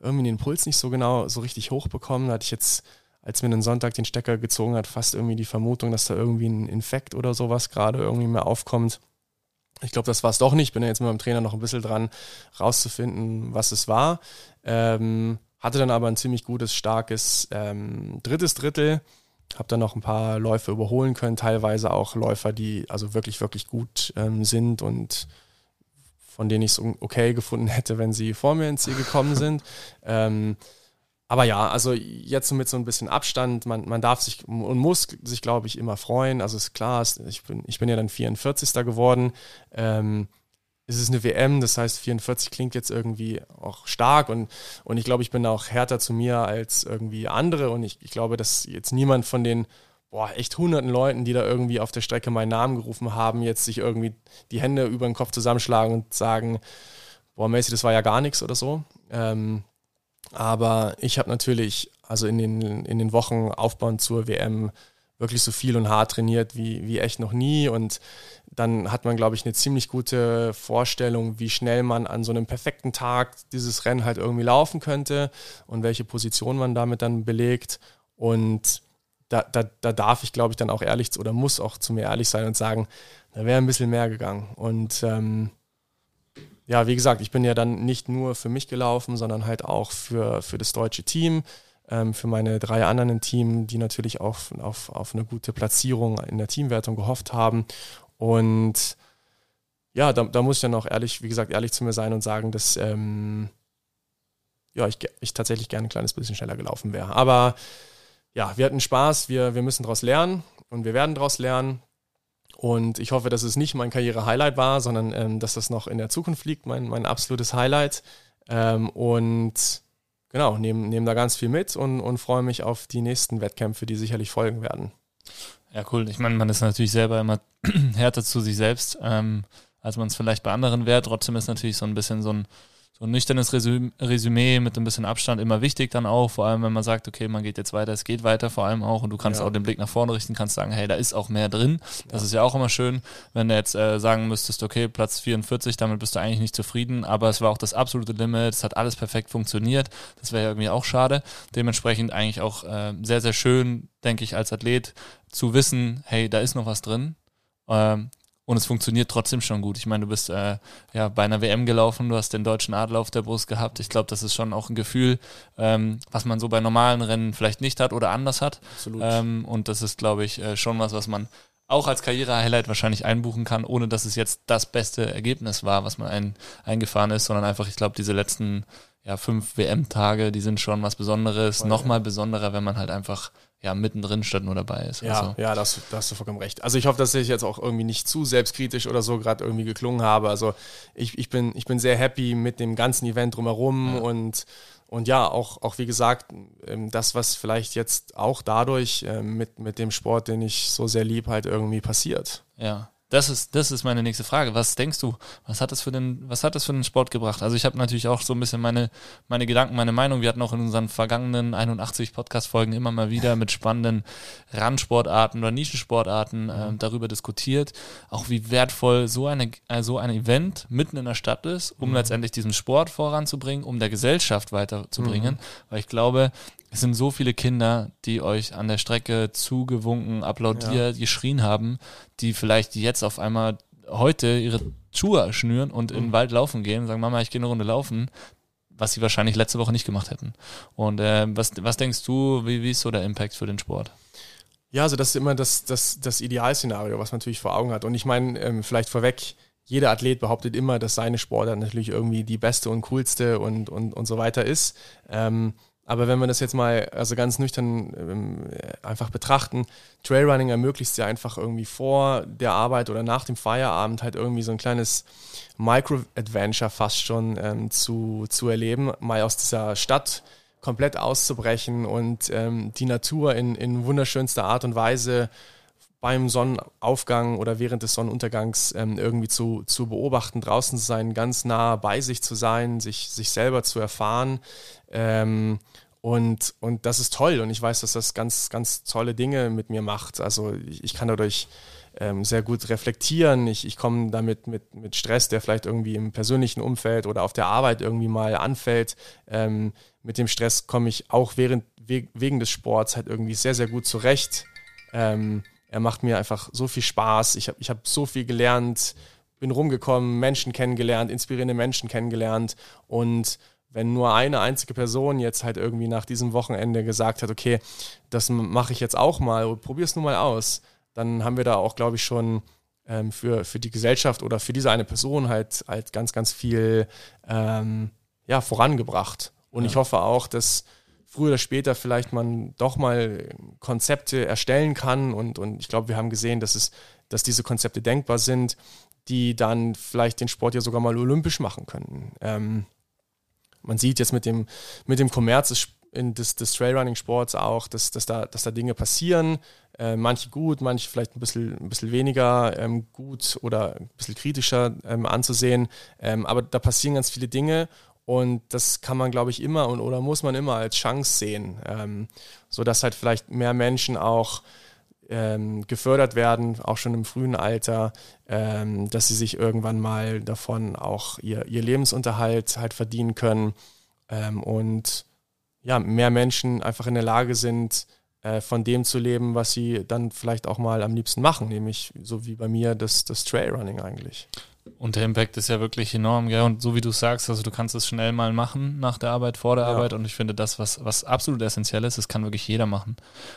Irgendwie den Puls nicht so genau, so richtig hoch bekommen. Da hatte ich jetzt, als mir den Sonntag den Stecker gezogen hat, fast irgendwie die Vermutung, dass da irgendwie ein Infekt oder sowas gerade irgendwie mehr aufkommt. Ich glaube, das war es doch nicht. Bin ja jetzt mit meinem Trainer noch ein bisschen dran, rauszufinden, was es war. Ähm, hatte dann aber ein ziemlich gutes, starkes ähm, drittes Drittel. Habe dann noch ein paar Läufe überholen können, teilweise auch Läufer, die also wirklich, wirklich gut ähm, sind und von denen ich es okay gefunden hätte, wenn sie vor mir ins Ziel gekommen sind. ähm, aber ja, also jetzt mit so ein bisschen Abstand, man, man darf sich und muss sich, glaube ich, immer freuen. Also ist klar, ich bin, ich bin ja dann 44. geworden. Ähm, es ist eine WM, das heißt 44 klingt jetzt irgendwie auch stark und, und ich glaube, ich bin auch härter zu mir als irgendwie andere und ich, ich glaube, dass jetzt niemand von den boah, echt hunderten Leuten, die da irgendwie auf der Strecke meinen Namen gerufen haben, jetzt sich irgendwie die Hände über den Kopf zusammenschlagen und sagen, boah, Macy, das war ja gar nichts oder so. Ähm, aber ich habe natürlich, also in den, in den Wochen aufbauend zur WM, wirklich so viel und hart trainiert wie, wie echt noch nie. Und dann hat man, glaube ich, eine ziemlich gute Vorstellung, wie schnell man an so einem perfekten Tag dieses Rennen halt irgendwie laufen könnte und welche Position man damit dann belegt. Und da, da, da darf ich, glaube ich, dann auch ehrlich oder muss auch zu mir ehrlich sein und sagen, da wäre ein bisschen mehr gegangen. Und ähm, ja, wie gesagt, ich bin ja dann nicht nur für mich gelaufen, sondern halt auch für, für das deutsche Team, ähm, für meine drei anderen im Team, die natürlich auch auf, auf eine gute Platzierung in der Teamwertung gehofft haben. Und ja, da, da muss ich dann auch ehrlich, wie gesagt, ehrlich zu mir sein und sagen, dass ähm, ja, ich, ich tatsächlich gerne ein kleines bisschen schneller gelaufen wäre. Aber ja, wir hatten Spaß, wir, wir müssen daraus lernen und wir werden daraus lernen. Und ich hoffe, dass es nicht mein Karriere-Highlight war, sondern ähm, dass das noch in der Zukunft liegt, mein, mein absolutes Highlight. Ähm, und genau, nehme nehm da ganz viel mit und, und freue mich auf die nächsten Wettkämpfe, die sicherlich folgen werden. Ja, cool. Ich meine, man ist natürlich selber immer härter zu sich selbst, ähm, als man es vielleicht bei anderen wäre. Trotzdem ist natürlich so ein bisschen so ein, so ein nüchternes Resü- Resümee mit ein bisschen Abstand immer wichtig dann auch, vor allem wenn man sagt, okay, man geht jetzt weiter, es geht weiter vor allem auch und du kannst Ja. auch den Blick nach vorne richten, kannst sagen, hey, da ist auch mehr drin. Das ist ja auch immer schön, wenn du jetzt äh, sagen müsstest, okay, Platz 44, damit bist du eigentlich nicht zufrieden, aber es war auch das absolute Limit, es hat alles perfekt funktioniert, das wäre ja irgendwie auch schade. Dementsprechend eigentlich auch äh, sehr, sehr schön, denke ich, als Athlet zu wissen, hey, da ist noch was drin. Ähm, und es funktioniert trotzdem schon gut. Ich meine, du bist äh, ja bei einer WM gelaufen, du hast den deutschen Adler auf der Brust gehabt. Ich glaube, das ist schon auch ein Gefühl, ähm, was man so bei normalen Rennen vielleicht nicht hat oder anders hat. Absolut. Ähm, und das ist, glaube ich, äh, schon was, was man auch als Karriere-Highlight wahrscheinlich einbuchen kann, ohne dass es jetzt das beste Ergebnis war, was man ein, eingefahren ist, sondern einfach, ich glaube, diese letzten ja, fünf WM-Tage, die sind schon was Besonderes. Voll, Nochmal besonderer, wenn man halt einfach ja mittendrin statt nur dabei ist. Ja, also. ja, da hast, da hast du vollkommen recht. Also ich hoffe, dass ich jetzt auch irgendwie nicht zu selbstkritisch oder so gerade irgendwie geklungen habe. Also ich, ich, bin, ich bin sehr happy mit dem ganzen Event drumherum ja. und und ja, auch, auch wie gesagt, ähm, das, was vielleicht jetzt auch dadurch ähm, mit, mit dem Sport, den ich so sehr lieb, halt irgendwie passiert. Ja. Das ist, das ist meine nächste Frage. Was denkst du, was hat das für den, was hat das für den Sport gebracht? Also ich habe natürlich auch so ein bisschen meine, meine Gedanken, meine Meinung. Wir hatten auch in unseren vergangenen 81 Podcast-Folgen immer mal wieder mit spannenden Randsportarten oder Nischensportarten äh, mhm. darüber diskutiert, auch wie wertvoll so eine, äh, so ein Event mitten in der Stadt ist, um mhm. letztendlich diesen Sport voranzubringen, um der Gesellschaft weiterzubringen. Mhm. Weil ich glaube, es sind so viele Kinder, die euch an der Strecke zugewunken, applaudiert, ja. geschrien haben, die vielleicht jetzt auf einmal heute ihre Schuhe schnüren und in den Wald laufen gehen und sagen, Mama, ich gehe eine Runde laufen, was sie wahrscheinlich letzte Woche nicht gemacht hätten. Und äh, was, was denkst du, wie, wie ist so der Impact für den Sport? Ja, also das ist immer das, das, das Idealszenario, was man natürlich vor Augen hat. Und ich meine, ähm, vielleicht vorweg, jeder Athlet behauptet immer, dass seine Sportart natürlich irgendwie die beste und coolste und, und, und so weiter ist. Ähm, aber wenn wir das jetzt mal also ganz nüchtern ähm, einfach betrachten, Trailrunning ermöglicht ja einfach irgendwie vor der Arbeit oder nach dem Feierabend halt irgendwie so ein kleines Micro-Adventure fast schon ähm, zu, zu erleben, mal aus dieser Stadt komplett auszubrechen und ähm, die Natur in, in wunderschönster Art und Weise beim Sonnenaufgang oder während des Sonnenuntergangs ähm, irgendwie zu, zu beobachten, draußen zu sein, ganz nah bei sich zu sein, sich, sich selber zu erfahren. Ähm, und, und das ist toll und ich weiß, dass das ganz, ganz tolle Dinge mit mir macht. Also ich, ich kann dadurch ähm, sehr gut reflektieren. Ich, ich komme damit mit, mit Stress, der vielleicht irgendwie im persönlichen Umfeld oder auf der Arbeit irgendwie mal anfällt. Ähm, mit dem Stress komme ich auch während, wegen des Sports halt irgendwie sehr, sehr gut zurecht. Ähm, er macht mir einfach so viel Spaß. Ich habe ich hab so viel gelernt, bin rumgekommen, Menschen kennengelernt, inspirierende Menschen kennengelernt. Und wenn nur eine einzige Person jetzt halt irgendwie nach diesem Wochenende gesagt hat, okay, das mache ich jetzt auch mal, probier es nur mal aus, dann haben wir da auch, glaube ich, schon ähm, für, für die Gesellschaft oder für diese eine Person halt, halt ganz, ganz viel ähm, ja, vorangebracht. Und ja. ich hoffe auch, dass früher oder später vielleicht man doch mal Konzepte erstellen kann. Und, und ich glaube, wir haben gesehen, dass, es, dass diese Konzepte denkbar sind, die dann vielleicht den Sport ja sogar mal olympisch machen könnten. Ähm, man sieht jetzt mit dem, mit dem Kommerz des, des, Trailrunning-Sports auch, dass, dass, da, dass da Dinge passieren. Äh, manche gut, manche vielleicht ein bisschen, ein bisschen weniger ähm, gut oder ein bisschen kritischer ähm, anzusehen. Ähm, aber da passieren ganz viele Dinge und das kann man, glaube ich, immer und oder muss man immer als Chance sehen, ähm, sodass halt vielleicht mehr Menschen auch ähm, gefördert werden, auch schon im frühen Alter, ähm, dass sie sich irgendwann mal davon auch ihr, ihr Lebensunterhalt halt verdienen können ähm, und ja, mehr Menschen einfach in der Lage sind, äh, von dem zu leben, was sie dann vielleicht auch mal am liebsten machen, nämlich so wie bei mir das, das Trailrunning eigentlich. Und der Impact ist ja wirklich enorm, gell? Und so wie du sagst, also du kannst es schnell mal machen nach der Arbeit, vor der ja. Arbeit. Und ich finde, das, was, was absolut essentiell ist, das kann wirklich jeder machen.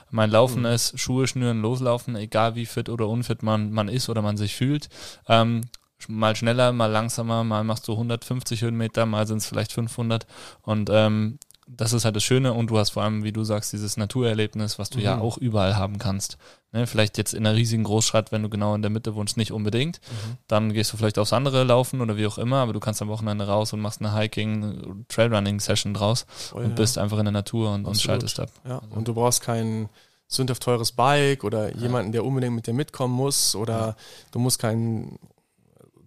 Mein Laufen mhm. ist Schuhe schnüren, loslaufen, egal wie fit oder unfit man, man ist oder man sich fühlt. Ähm, mal schneller, mal langsamer, mal machst du 150 Höhenmeter, mal sind es vielleicht 500. Und ähm, das ist halt das Schöne und du hast vor allem, wie du sagst, dieses Naturerlebnis, was du mhm. ja auch überall haben kannst. Ne, vielleicht jetzt in einer riesigen Großstadt, wenn du genau in der Mitte wohnst, nicht unbedingt. Mhm. Dann gehst du vielleicht aufs andere laufen oder wie auch immer, aber du kannst am Wochenende raus und machst eine Hiking, Trailrunning-Session draus oh, und ja. bist einfach in der Natur und, und schaltest ab. Ja, also. und du brauchst kein sündhaft teures Bike oder ja. jemanden, der unbedingt mit dir mitkommen muss oder ja. du musst keinen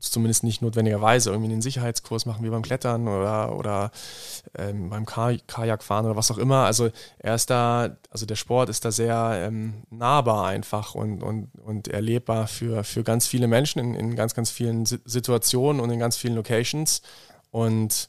zumindest nicht notwendigerweise irgendwie einen Sicherheitskurs machen wie beim Klettern oder, oder ähm, beim Kajakfahren oder was auch immer. Also er ist da, also der Sport ist da sehr ähm, nahbar einfach und, und, und erlebbar für, für ganz viele Menschen in, in ganz, ganz vielen Situationen und in ganz vielen Locations. Und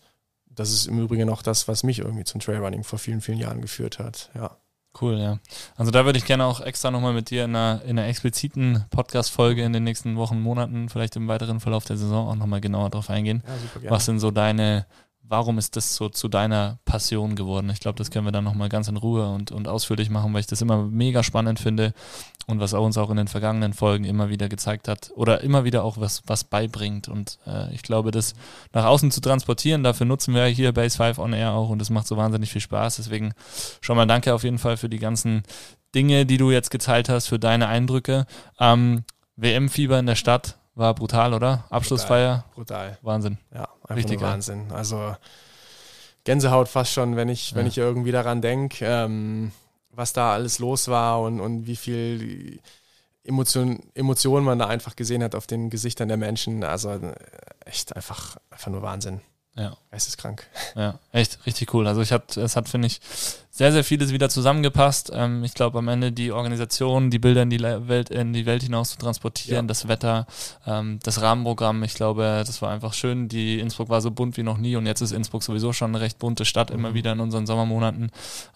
das ist im Übrigen auch das, was mich irgendwie zum Trailrunning vor vielen, vielen Jahren geführt hat. Ja. Cool, ja. Also da würde ich gerne auch extra nochmal mit dir in einer, in einer expliziten Podcast-Folge in den nächsten Wochen, Monaten, vielleicht im weiteren Verlauf der Saison auch nochmal genauer drauf eingehen. Ja. Was sind so deine warum ist das so zu deiner Passion geworden? Ich glaube, das können wir dann nochmal ganz in Ruhe und, und ausführlich machen, weil ich das immer mega spannend finde und was uns auch in den vergangenen Folgen immer wieder gezeigt hat oder immer wieder auch was, was beibringt. Und äh, ich glaube, das nach außen zu transportieren, dafür nutzen wir hier Base 5 on Air auch und das macht so wahnsinnig viel Spaß. Deswegen schon mal danke auf jeden Fall für die ganzen Dinge, die du jetzt geteilt hast, für deine Eindrücke. Ähm, WM-Fieber in der Stadt war brutal, oder? Abschlussfeier. Brutal. Wahnsinn. Ja, einfach Richtig Wahnsinn. Also Gänsehaut fast schon, wenn ich, ja. wenn ich irgendwie daran denke, ähm, was da alles los war und, und wie viel Emotion, Emotionen man da einfach gesehen hat auf den Gesichtern der Menschen. Also äh, echt einfach, einfach nur Wahnsinn. Ja. Geisteskrank. Ja, echt richtig cool. Also ich habe, es hat, finde ich, sehr, sehr vieles wieder zusammengepasst. Ähm, ich glaube, am Ende die Organisation, die Bilder in die Welt, in die Welt hinaus zu transportieren, ja. das Wetter, ähm, das Rahmenprogramm, ich glaube, das war einfach schön. Die Innsbruck war so bunt wie noch nie und jetzt ist Innsbruck sowieso schon eine recht bunte Stadt, mhm. immer wieder in unseren Sommermonaten.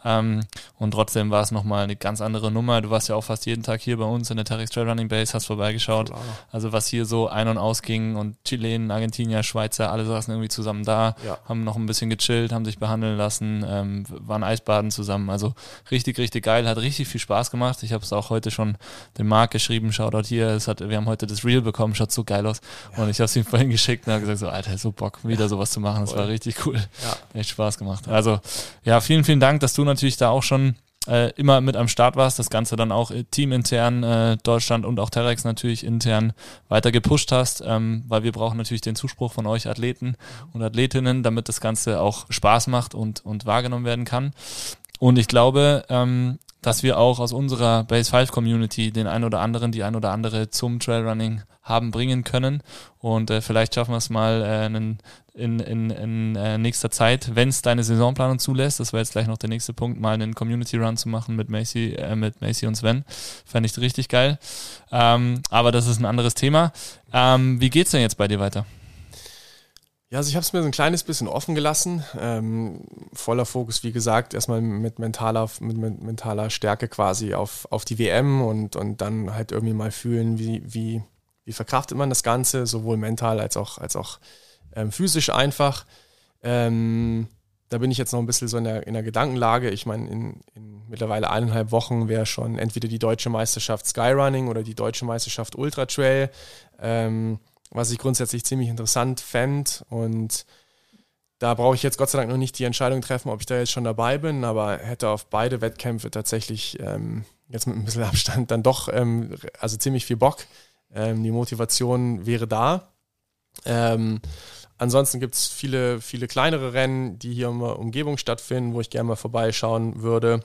Ähm, und trotzdem war es nochmal eine ganz andere Nummer. Du warst ja auch fast jeden Tag hier bei uns in der Terex Trail Running Base, hast vorbeigeschaut. Klar. Also was hier so ein- und ausging und Chilenen, Argentinier, Schweizer, alle saßen irgendwie zusammen da, ja. haben noch ein bisschen gechillt, haben sich behandeln lassen, ähm, waren Eisbaden zusammen. Also richtig, richtig geil, hat richtig viel Spaß gemacht. Ich habe es auch heute schon dem Marc geschrieben, Shoutout hier. Es hat, wir haben heute das Reel bekommen, schaut so geil aus. Ja. Und ich habe es ihm vorhin geschickt und habe gesagt, so Alter, so Bock, wieder sowas zu machen. Das war richtig cool. Ja. Echt Spaß gemacht. Also ja, vielen, vielen Dank, dass du natürlich da auch schon äh, immer mit am Start warst, das Ganze dann auch äh, teamintern äh, Deutschland und auch Terex natürlich intern weiter gepusht hast, ähm, weil wir brauchen natürlich den Zuspruch von euch Athleten und Athletinnen, damit das Ganze auch Spaß macht und, und wahrgenommen werden kann. Und ich glaube, ähm, dass wir auch aus unserer Base 5 Community den ein oder anderen, die ein oder andere zum Trailrunning haben bringen können. Und äh, vielleicht schaffen wir es mal äh, in, in, in, in äh, nächster Zeit, wenn es deine Saisonplanung zulässt, das wäre jetzt gleich noch der nächste Punkt, mal einen Community Run zu machen mit Macy, äh, mit Macy und Sven. Fände ich richtig geil. Ähm, aber das ist ein anderes Thema. Ähm, wie geht's denn jetzt bei dir weiter? Ja, also ich habe es mir so ein kleines bisschen offen gelassen. Ähm, voller Fokus, wie gesagt, erstmal mit mentaler, mit, mentaler Stärke quasi auf, auf die WM und, und dann halt irgendwie mal fühlen, wie, wie, wie verkraftet man das Ganze, sowohl mental als auch, als auch ähm, physisch einfach. Ähm, da bin ich jetzt noch ein bisschen so in der, in der Gedankenlage. Ich meine, in, in mittlerweile eineinhalb Wochen wäre schon entweder die deutsche Meisterschaft Skyrunning oder die deutsche Meisterschaft Ultra Trail. Ähm, was ich grundsätzlich ziemlich interessant fände. Und da brauche ich jetzt Gott sei Dank noch nicht die Entscheidung treffen, ob ich da jetzt schon dabei bin, aber hätte auf beide Wettkämpfe tatsächlich ähm, jetzt mit ein bisschen Abstand dann doch ähm, also ziemlich viel Bock. Ähm, die Motivation wäre da. Ähm, ansonsten gibt es viele, viele kleinere Rennen, die hier in der Umgebung stattfinden, wo ich gerne mal vorbeischauen würde.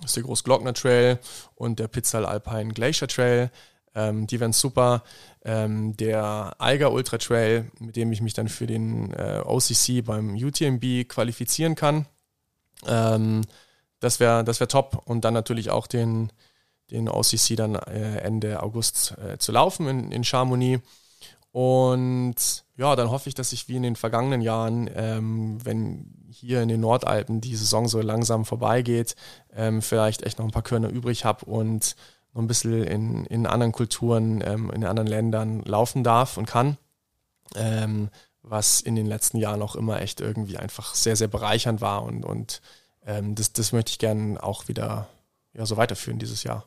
Das ist der Großglockner Trail und der Pizzal Alpine Glacier Trail. Ähm, die wären super. Ähm, der Eiger Ultra Trail, mit dem ich mich dann für den äh, OCC beim UTMB qualifizieren kann. Ähm, das wäre das wär top. Und dann natürlich auch den, den OCC dann äh, Ende August äh, zu laufen in, in Chamonix. Und ja, dann hoffe ich, dass ich wie in den vergangenen Jahren, ähm, wenn hier in den Nordalpen die Saison so langsam vorbeigeht, ähm, vielleicht echt noch ein paar Körner übrig habe und noch ein bisschen in, in anderen Kulturen, ähm, in anderen Ländern laufen darf und kann. Ähm, was in den letzten Jahren auch immer echt irgendwie einfach sehr, sehr bereichernd war und, und ähm, das, das möchte ich gerne auch wieder ja, so weiterführen dieses Jahr.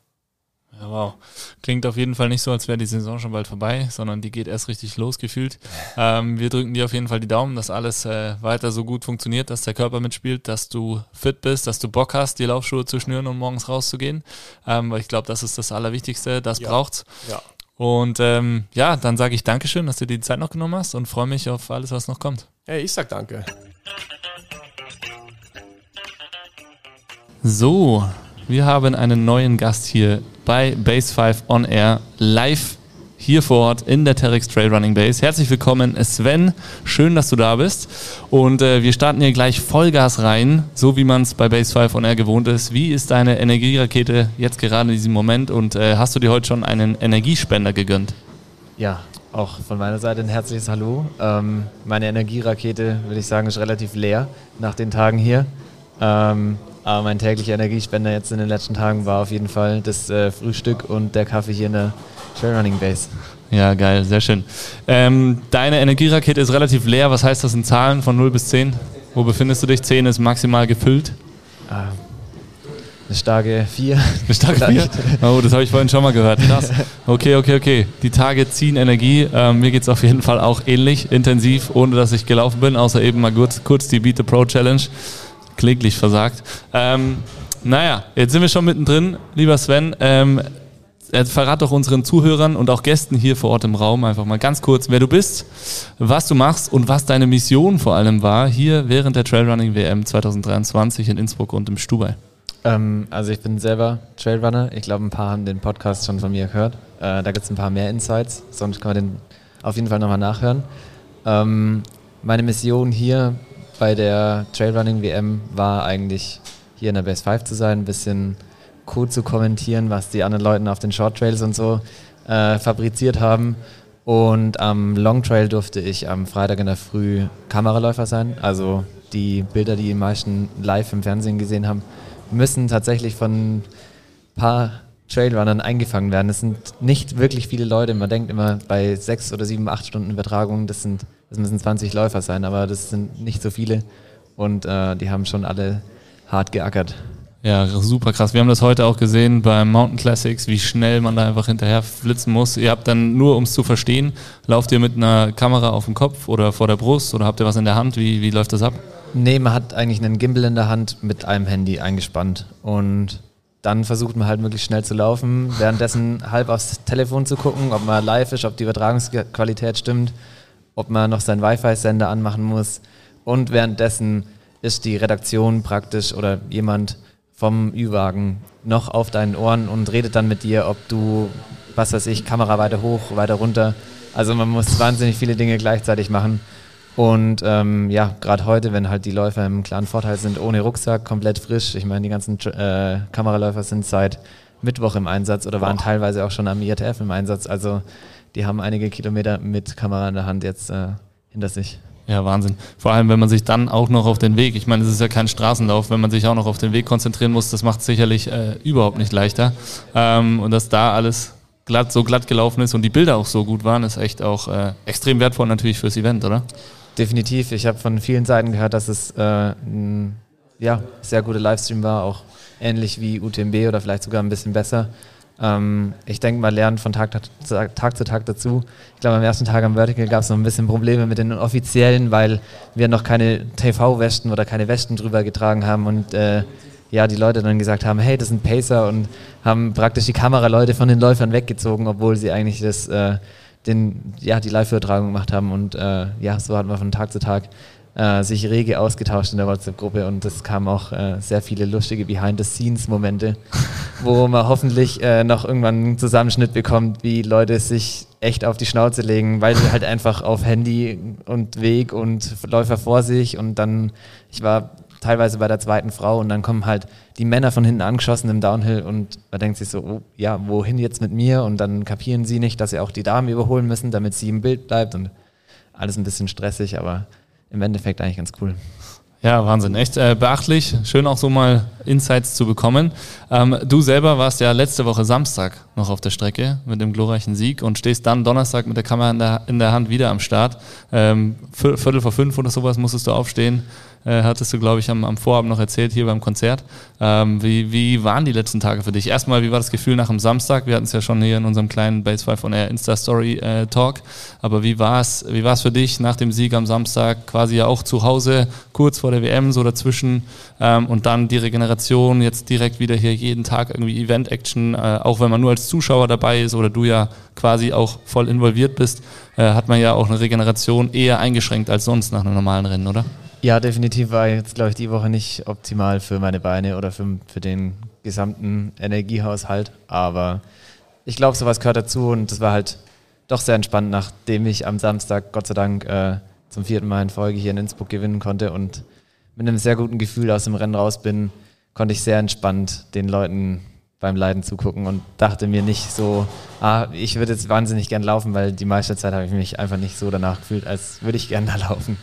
Ja, wow. Klingt auf jeden Fall nicht so, als wäre die Saison schon bald vorbei, sondern die geht erst richtig los gefühlt. Ähm, wir drücken dir auf jeden Fall die Daumen, dass alles äh, weiter so gut funktioniert, dass der Körper mitspielt, dass du fit bist, dass du Bock hast, die Laufschuhe zu schnüren und morgens rauszugehen. Ähm, weil ich glaube, das ist das Allerwichtigste, das ja. braucht's. Ja. Und ähm, ja, dann sage ich Dankeschön, dass du dir die Zeit noch genommen hast und freue mich auf alles, was noch kommt. Hey, ich sag danke. So, wir haben einen neuen Gast hier bei Base 5 On Air live hier vor Ort in der Terex Trail Running Base. Herzlich willkommen, Sven. Schön, dass du da bist. Und äh, wir starten hier gleich Vollgas rein, so wie man es bei Base 5 On Air gewohnt ist. Wie ist deine Energierakete jetzt gerade in diesem Moment und äh, hast du dir heute schon einen Energiespender gegönnt? Ja, auch von meiner Seite ein herzliches Hallo. Ähm, meine Energierakete, würde ich sagen, ist relativ leer nach den Tagen hier. Ähm, aber mein täglicher Energiespender jetzt in den letzten Tagen war auf jeden Fall das äh, Frühstück und der Kaffee hier in der Trailrunning Base. Ja, geil, sehr schön. Ähm, deine Energierakete ist relativ leer. Was heißt das in Zahlen von 0 bis 10? Wo befindest du dich? 10 ist maximal gefüllt. Ah, eine starke 4. Eine starke 4? Oh, das habe ich vorhin schon mal gehört. Krass. Okay, okay, okay. Die Tage ziehen Energie. Ähm, mir geht es auf jeden Fall auch ähnlich, intensiv, ohne dass ich gelaufen bin, außer eben mal kurz, kurz die Beat the Pro Challenge kläglich versagt. Ähm, Naja, jetzt sind wir schon mittendrin, lieber Sven. Ähm, verrat doch unseren Zuhörern und auch Gästen hier vor Ort im Raum einfach mal ganz kurz, wer du bist, was du machst und was deine Mission vor allem war hier während der Trailrunning WM 2023 in Innsbruck und im Stubai. Ähm, also ich bin selber Trailrunner. Ich glaube, ein paar haben den Podcast schon von mir gehört. Äh, da gibt es ein paar mehr Insights, sonst kann man den auf jeden Fall nochmal nachhören. Ähm, meine Mission hier bei der Trailrunning WM war eigentlich hier in der Base 5 zu sein, ein bisschen cool zu kommentieren, was die anderen Leute auf den Short Trails und so äh, fabriziert haben. Und am Long Trail durfte ich am Freitag in der Früh Kameraläufer sein. Also die Bilder, die die meisten live im Fernsehen gesehen haben, müssen tatsächlich von ein paar Trailrunnern eingefangen werden. Es sind nicht wirklich viele Leute. Man denkt immer bei sechs oder sieben, acht Stunden Übertragung, das, sind, das müssen 20 Läufer sein, aber das sind nicht so viele. Und äh, die haben schon alle hart geackert. Ja, super krass. Wir haben das heute auch gesehen beim Mountain Classics, wie schnell man da einfach hinterher flitzen muss. Ihr habt dann nur, um es zu verstehen, lauft ihr mit einer Kamera auf dem Kopf oder vor der Brust oder habt ihr was in der Hand? Wie, wie läuft das ab? Nee, man hat eigentlich einen Gimbal in der Hand mit einem Handy eingespannt und dann versucht man halt möglichst schnell zu laufen, währenddessen halb aufs Telefon zu gucken, ob man live ist, ob die Übertragungsqualität stimmt, ob man noch seinen Wi-Fi-Sender anmachen muss und währenddessen ist die Redaktion praktisch oder jemand vom Ü-Wagen noch auf deinen Ohren und redet dann mit dir, ob du, was weiß ich, Kamera weiter hoch, weiter runter. Also man muss wahnsinnig viele Dinge gleichzeitig machen. Und ähm, ja, gerade heute, wenn halt die Läufer im klaren Vorteil sind, ohne Rucksack, komplett frisch. Ich meine, die ganzen äh, Kameraläufer sind seit Mittwoch im Einsatz oder waren teilweise auch schon am IATF im Einsatz. Also die haben einige Kilometer mit Kamera in der Hand jetzt äh, hinter sich. Ja, Wahnsinn. Vor allem, wenn man sich dann auch noch auf den Weg, ich meine, es ist ja kein Straßenlauf, wenn man sich auch noch auf den Weg konzentrieren muss, das macht es sicherlich äh, überhaupt nicht leichter. Ähm, und dass da alles glatt, so glatt gelaufen ist und die Bilder auch so gut waren, ist echt auch äh, extrem wertvoll natürlich fürs Event, oder? Definitiv. Ich habe von vielen Seiten gehört, dass es äh, ein ja, sehr guter Livestream war, auch ähnlich wie UTMB oder vielleicht sogar ein bisschen besser. Ähm, ich denke, man lernt von Tag, Tag, zu Tag dazu. Ich glaube, am ersten Tag am Vertical gab es noch ein bisschen Probleme mit den Offiziellen, weil wir noch keine TV-Westen oder keine Westen drüber getragen haben und äh, ja, die Leute dann gesagt haben, hey, das sind Pacer und haben praktisch die Kameraleute von den Läufern weggezogen, obwohl sie eigentlich das, äh, den, ja, die Live-Übertragung gemacht haben und äh, ja, so hatten wir von Tag zu Tag äh, sich rege ausgetauscht in der WhatsApp-Gruppe und es kamen auch äh, sehr viele lustige Behind-the-Scenes-Momente, wo man hoffentlich äh, noch irgendwann einen Zusammenschnitt bekommt, wie Leute sich echt auf die Schnauze legen, weil sie halt einfach auf Handy und Weg und Läufer vor sich und dann, ich war teilweise bei der zweiten Frau und dann kommen halt die Männer von hinten angeschossen im Downhill und man denkt sich so, oh, ja, wohin jetzt mit mir? Und dann kapieren sie nicht, dass sie auch die Damen überholen müssen, damit sie im Bild bleibt und alles ein bisschen stressig, aber im Endeffekt eigentlich ganz cool. Ja, Wahnsinn, echt äh, beachtlich. Schön auch so mal Insights zu bekommen. Ähm, du selber warst ja letzte Woche Samstag noch auf der Strecke mit dem glorreichen Sieg und stehst dann Donnerstag mit der Kamera in der, in der Hand wieder am Start. Ähm, Viertel vor fünf oder sowas musstest du aufstehen äh, hattest du, glaube ich, am, am Vorabend noch erzählt hier beim Konzert. Ähm, wie, wie waren die letzten Tage für dich? Erstmal, wie war das Gefühl nach dem Samstag? Wir hatten es ja schon hier in unserem kleinen Base 5 on Air Insta-Story äh, Talk. Aber wie war es wie war's für dich nach dem Sieg am Samstag? Quasi ja auch zu Hause, kurz vor der WM, so dazwischen. Ähm, und dann die Regeneration, jetzt direkt wieder hier jeden Tag irgendwie Event-Action, äh, auch wenn man nur als Zuschauer dabei ist oder du ja quasi auch voll involviert bist, äh, hat man ja auch eine Regeneration eher eingeschränkt als sonst nach einem normalen Rennen, oder? Ja, definitiv war jetzt, glaube ich, die Woche nicht optimal für meine Beine oder für, für den gesamten Energiehaushalt. Aber ich glaube, sowas gehört dazu und das war halt doch sehr entspannt, nachdem ich am Samstag, Gott sei Dank, äh, zum vierten Mal in Folge hier in Innsbruck gewinnen konnte und mit einem sehr guten Gefühl aus dem Rennen raus bin, konnte ich sehr entspannt den Leuten beim Leiden zugucken und dachte mir nicht so, ah, ich würde jetzt wahnsinnig gern laufen, weil die meiste Zeit habe ich mich einfach nicht so danach gefühlt, als würde ich gerne da laufen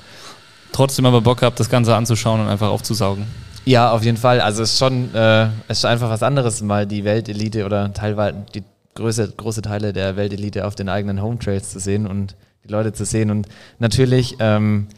trotzdem aber Bock gehabt, das Ganze anzuschauen und einfach aufzusaugen. Ja, auf jeden Fall. Also es ist schon, äh, es ist einfach was anderes, mal die Weltelite oder teilweise die große, große Teile der Weltelite auf den eigenen Home Trails zu sehen und die Leute zu sehen. Und natürlich, ähm,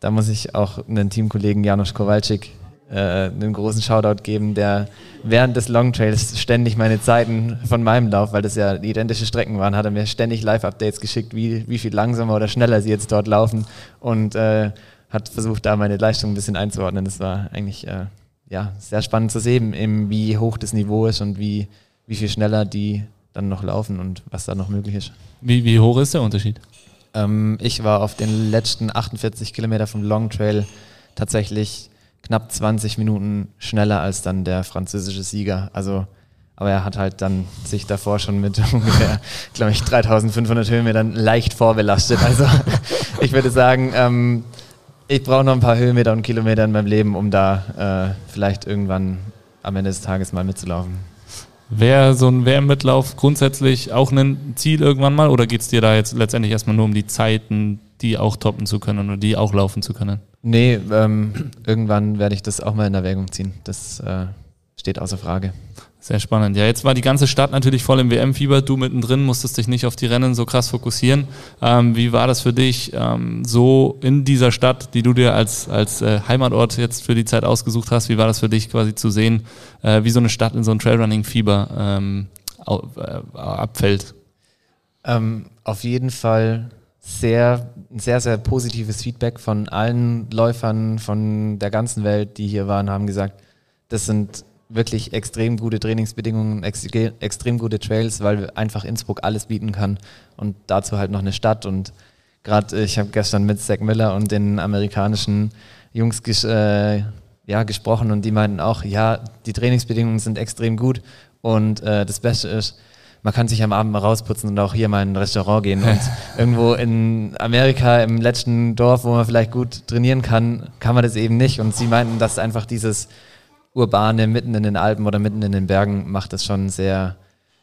da muss ich auch einen Teamkollegen Janusz Kowalczyk äh, einen großen Shoutout geben, der während des Long Trails ständig meine Zeiten von meinem Lauf, weil das ja identische Strecken waren, hat er mir ständig Live-Updates geschickt, wie, wie viel langsamer oder schneller sie jetzt dort laufen. Und äh, hat versucht, da meine Leistung ein bisschen einzuordnen. Das war eigentlich äh, ja, sehr spannend zu sehen, eben wie hoch das Niveau ist und wie, wie viel schneller die dann noch laufen und was da noch möglich ist. Wie, wie hoch ist der Unterschied? Ähm, ich war auf den letzten 48 Kilometer vom Long Trail tatsächlich knapp 20 Minuten schneller als dann der französische Sieger. Also, aber er hat halt dann sich davor schon mit ungefähr, glaube ich, 3500 Höhenmetern leicht vorbelastet. Also ich würde sagen, ähm, ich brauche noch ein paar Höhenmeter und Kilometer in meinem Leben, um da äh, vielleicht irgendwann am Ende des Tages mal mitzulaufen. Wäre so ein WM-Mitlauf grundsätzlich auch ein Ziel irgendwann mal oder geht es dir da jetzt letztendlich erstmal nur um die Zeiten, die auch toppen zu können oder die auch laufen zu können? Nee, ähm, irgendwann werde ich das auch mal in Erwägung ziehen. Das äh, steht außer Frage. Sehr spannend. Ja, jetzt war die ganze Stadt natürlich voll im WM-Fieber. Du mittendrin musstest dich nicht auf die Rennen so krass fokussieren. Ähm, wie war das für dich, ähm, so in dieser Stadt, die du dir als, als äh, Heimatort jetzt für die Zeit ausgesucht hast, wie war das für dich quasi zu sehen, äh, wie so eine Stadt in so ein Trailrunning-Fieber ähm, äh, abfällt? Ähm, auf jeden Fall sehr, sehr, sehr positives Feedback von allen Läufern von der ganzen Welt, die hier waren, haben gesagt, das sind wirklich extrem gute Trainingsbedingungen, extrem gute Trails, weil einfach Innsbruck alles bieten kann und dazu halt noch eine Stadt und gerade äh, ich habe gestern mit Zach Miller und den amerikanischen Jungs ges äh, ja, gesprochen und die meinten auch, ja, die Trainingsbedingungen sind extrem gut und äh, das Beste ist, man kann sich am Abend mal rausputzen und auch hier mal in ein Restaurant gehen. Und irgendwo in Amerika, im letzten Dorf, wo man vielleicht gut trainieren kann, kann man das eben nicht. Und sie meinten, dass einfach dieses Urbane mitten in den Alpen oder mitten in den Bergen macht das schon sehr,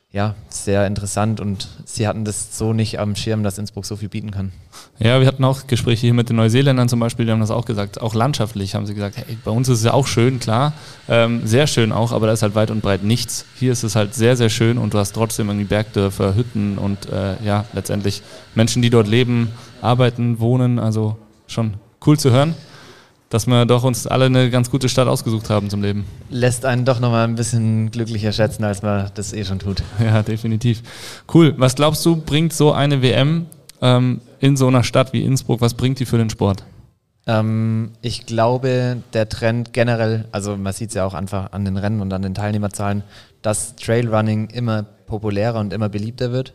ja, sehr interessant und sie hatten das so nicht am Schirm, dass Innsbruck so viel bieten kann. Ja, wir hatten auch Gespräche hier mit den Neuseeländern zum Beispiel, die haben das auch gesagt. Auch landschaftlich haben sie gesagt, hey, bei uns ist es ja auch schön, klar, ähm, sehr schön auch, aber da ist halt weit und breit nichts. Hier ist es halt sehr, sehr schön und du hast trotzdem irgendwie Bergdörfer, Hütten und äh, ja, letztendlich Menschen, die dort leben, arbeiten, wohnen, also schon cool zu hören dass wir doch uns alle eine ganz gute Stadt ausgesucht haben zum Leben. Lässt einen doch nochmal ein bisschen glücklicher schätzen, als man das eh schon tut. Ja, definitiv. Cool. Was glaubst du, bringt so eine WM ähm, in so einer Stadt wie Innsbruck, was bringt die für den Sport? Ähm, ich glaube, der Trend generell, also man sieht es ja auch einfach an den Rennen und an den Teilnehmerzahlen, dass Trailrunning immer populärer und immer beliebter wird.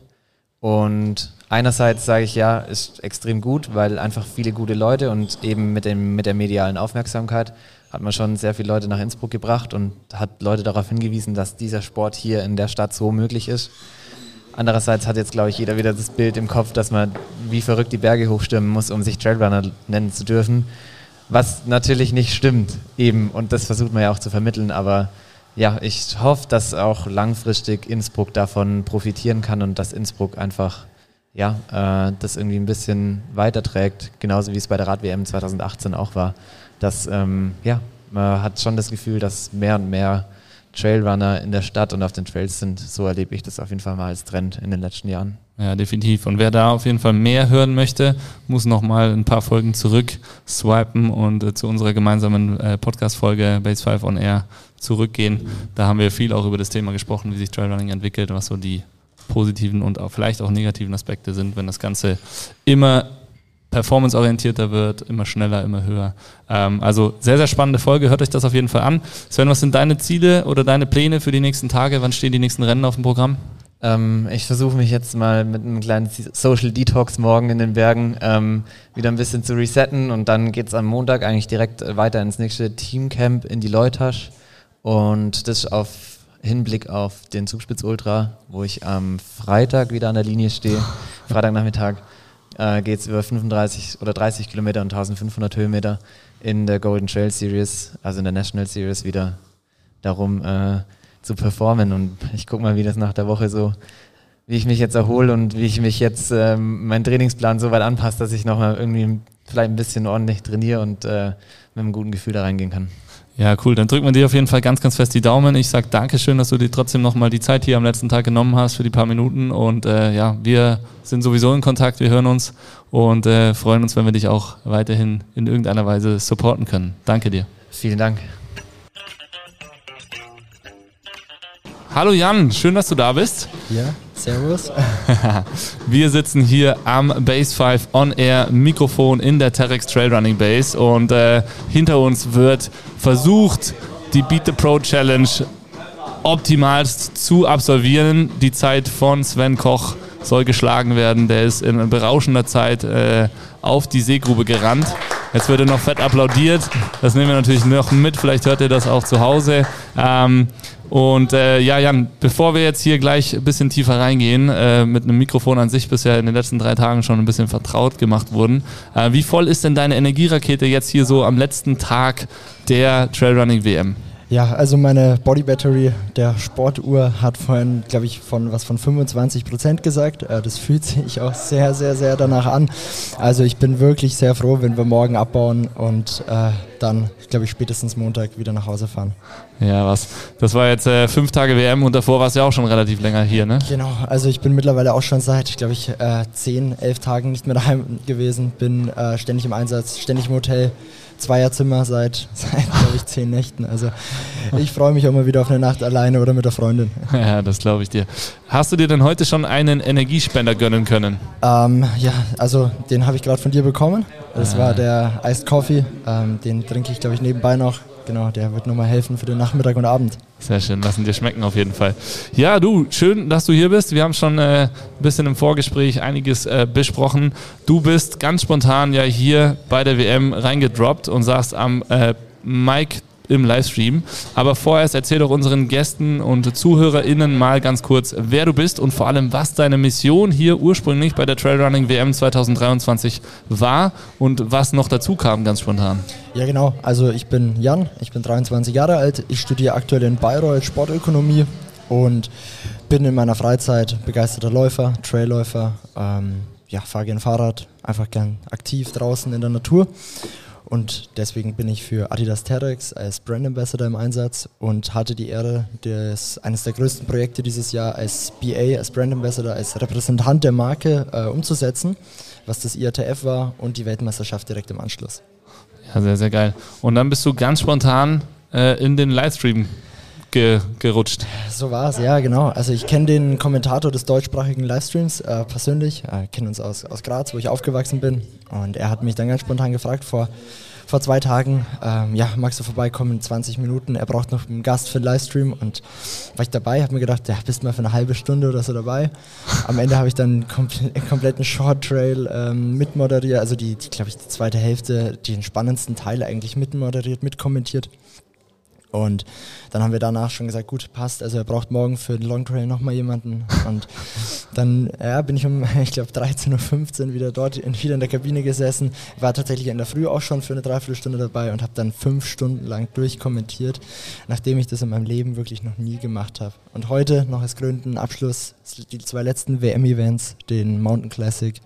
Und einerseits sage ich ja, ist extrem gut, weil einfach viele gute Leute und eben mit, dem, mit der medialen Aufmerksamkeit hat man schon sehr viele Leute nach Innsbruck gebracht und hat Leute darauf hingewiesen, dass dieser Sport hier in der Stadt so möglich ist. Andererseits hat jetzt, glaube ich, jeder wieder das Bild im Kopf, dass man wie verrückt die Berge hochstimmen muss, um sich Trailrunner nennen zu dürfen. Was natürlich nicht stimmt, eben. Und das versucht man ja auch zu vermitteln, aber ja, ich hoffe, dass auch langfristig Innsbruck davon profitieren kann und dass Innsbruck einfach ja, äh, das irgendwie ein bisschen weiterträgt, genauso wie es bei der Rad-WM 2018 auch war. Dass, ähm, ja, man hat schon das Gefühl, dass mehr und mehr Trailrunner in der Stadt und auf den Trails sind. So erlebe ich das auf jeden Fall mal als Trend in den letzten Jahren. Ja, definitiv. Und wer da auf jeden Fall mehr hören möchte, muss nochmal ein paar Folgen zurück swipen und äh, zu unserer gemeinsamen äh, Podcast-Folge Base 5 on Air zurückgehen. Da haben wir viel auch über das Thema gesprochen, wie sich Trailrunning entwickelt, was so die positiven und auch vielleicht auch negativen Aspekte sind, wenn das Ganze immer performanceorientierter wird, immer schneller, immer höher. Ähm, also sehr, sehr spannende Folge. Hört euch das auf jeden Fall an. Sven, was sind deine Ziele oder deine Pläne für die nächsten Tage? Wann stehen die nächsten Rennen auf dem Programm? Ähm, ich versuche mich jetzt mal mit einem kleinen Social Detox morgen in den Bergen ähm, wieder ein bisschen zu resetten und dann geht es am Montag eigentlich direkt weiter ins nächste Teamcamp in die Leutasch und das auf Hinblick auf den Zugspitz Ultra, wo ich am Freitag wieder an der Linie stehe. Freitagnachmittag äh, geht es über 35 oder 30 Kilometer und 1500 Höhenmeter in der Golden Trail Series, also in der National Series wieder darum äh, zu performen. Und ich gucke mal, wie das nach der Woche so, wie ich mich jetzt erhole und wie ich mich jetzt ähm, meinen Trainingsplan so weit anpasse, dass ich nochmal irgendwie vielleicht ein bisschen ordentlich trainiere und äh, mit einem guten Gefühl da reingehen kann. Ja, cool. Dann drücken wir dir auf jeden Fall ganz, ganz fest die Daumen. Ich sage Dankeschön, dass du dir trotzdem nochmal die Zeit hier am letzten Tag genommen hast für die paar Minuten. Und äh, ja, wir sind sowieso in Kontakt, wir hören uns und äh, freuen uns, wenn wir dich auch weiterhin in irgendeiner Weise supporten können. Danke dir. Vielen Dank. Hallo Jan, schön, dass du da bist. Ja, servus. Wir sitzen hier am Base 5 On Air Mikrofon in der Terex Trailrunning Base und äh, hinter uns wird versucht, die Beat the Pro Challenge optimalst zu absolvieren. Die Zeit von Sven Koch soll geschlagen werden. Der ist in berauschender Zeit äh, auf die Seegrube gerannt. Jetzt wird er noch fett applaudiert. Das nehmen wir natürlich noch mit. Vielleicht hört ihr das auch zu Hause. Ähm, und äh, ja, Jan, bevor wir jetzt hier gleich ein bisschen tiefer reingehen, äh, mit einem Mikrofon an sich bisher in den letzten drei Tagen schon ein bisschen vertraut gemacht wurden, äh, wie voll ist denn deine Energierakete jetzt hier so am letzten Tag der Trailrunning WM? Ja, also meine Body Battery der Sportuhr hat vorhin, glaube ich, von was von 25 Prozent gesagt. Äh, das fühlt sich auch sehr, sehr, sehr danach an. Also ich bin wirklich sehr froh, wenn wir morgen abbauen und äh, dann, glaube ich, spätestens Montag wieder nach Hause fahren. Ja, was? Das war jetzt äh, fünf Tage WM und davor warst du ja auch schon relativ länger hier, ne? Genau, also ich bin mittlerweile auch schon seit, glaube ich, äh, zehn, elf Tagen nicht mehr daheim gewesen, bin äh, ständig im Einsatz, ständig im Hotel. Zweierzimmer seit, seit glaube ich, zehn Nächten. Also ich freue mich auch mal wieder auf eine Nacht alleine oder mit der Freundin. Ja, das glaube ich dir. Hast du dir denn heute schon einen Energiespender gönnen können? Ähm, ja, also den habe ich gerade von dir bekommen. Das ah. war der Iced Coffee. Ähm, den trinke ich, glaube ich, nebenbei noch. Genau, der wird nochmal helfen für den Nachmittag und Abend. Sehr schön, lassen dir schmecken auf jeden Fall. Ja, du, schön, dass du hier bist. Wir haben schon äh, ein bisschen im Vorgespräch einiges äh, besprochen. Du bist ganz spontan ja hier bei der WM reingedroppt und saßt am äh, Mike im Livestream. Aber vorerst erzähl doch unseren Gästen und ZuhörerInnen mal ganz kurz, wer du bist und vor allem, was deine Mission hier ursprünglich bei der Trailrunning WM 2023 war und was noch dazu kam, ganz spontan. Ja, genau. Also, ich bin Jan, ich bin 23 Jahre alt. Ich studiere aktuell in Bayreuth Sportökonomie und bin in meiner Freizeit begeisterter Läufer, Trailläufer. Ähm, ja, fahre gern Fahrrad, einfach gern aktiv draußen in der Natur und deswegen bin ich für Adidas Terex als Brand Ambassador im Einsatz und hatte die Ehre, des, eines der größten Projekte dieses Jahr als BA, als Brand Ambassador, als Repräsentant der Marke äh, umzusetzen, was das IATF war und die Weltmeisterschaft direkt im Anschluss. Ja, sehr, sehr geil. Und dann bist du ganz spontan äh, in den Livestream ge gerutscht. So war es, ja, genau. Also ich kenne den Kommentator des deutschsprachigen Livestreams äh, persönlich, äh, kennen uns aus, aus Graz, wo ich aufgewachsen bin. Und er hat mich dann ganz spontan gefragt vor, vor zwei Tagen, ähm, ja, magst du vorbeikommen in 20 Minuten? Er braucht noch einen Gast für den Livestream und war ich dabei, habe mir gedacht, ja, bist mal für eine halbe Stunde oder so dabei. Am Ende habe ich dann komple kompletten Short Trail ähm, mitmoderiert, also die, die glaube ich, die zweite Hälfte, den spannendsten Teil eigentlich mitmoderiert, mitkommentiert. Und dann haben wir danach schon gesagt, gut, passt. Also er braucht morgen für den Long Trail nochmal jemanden. Und dann ja, bin ich um, ich glaube, 13.15 Uhr wieder dort, in, wieder in der Kabine gesessen. War tatsächlich in der Früh auch schon für eine Dreiviertelstunde dabei und habe dann fünf Stunden lang durchkommentiert, nachdem ich das in meinem Leben wirklich noch nie gemacht habe. Und heute noch als gründen Abschluss, die zwei letzten WM-Events, den Mountain Classic,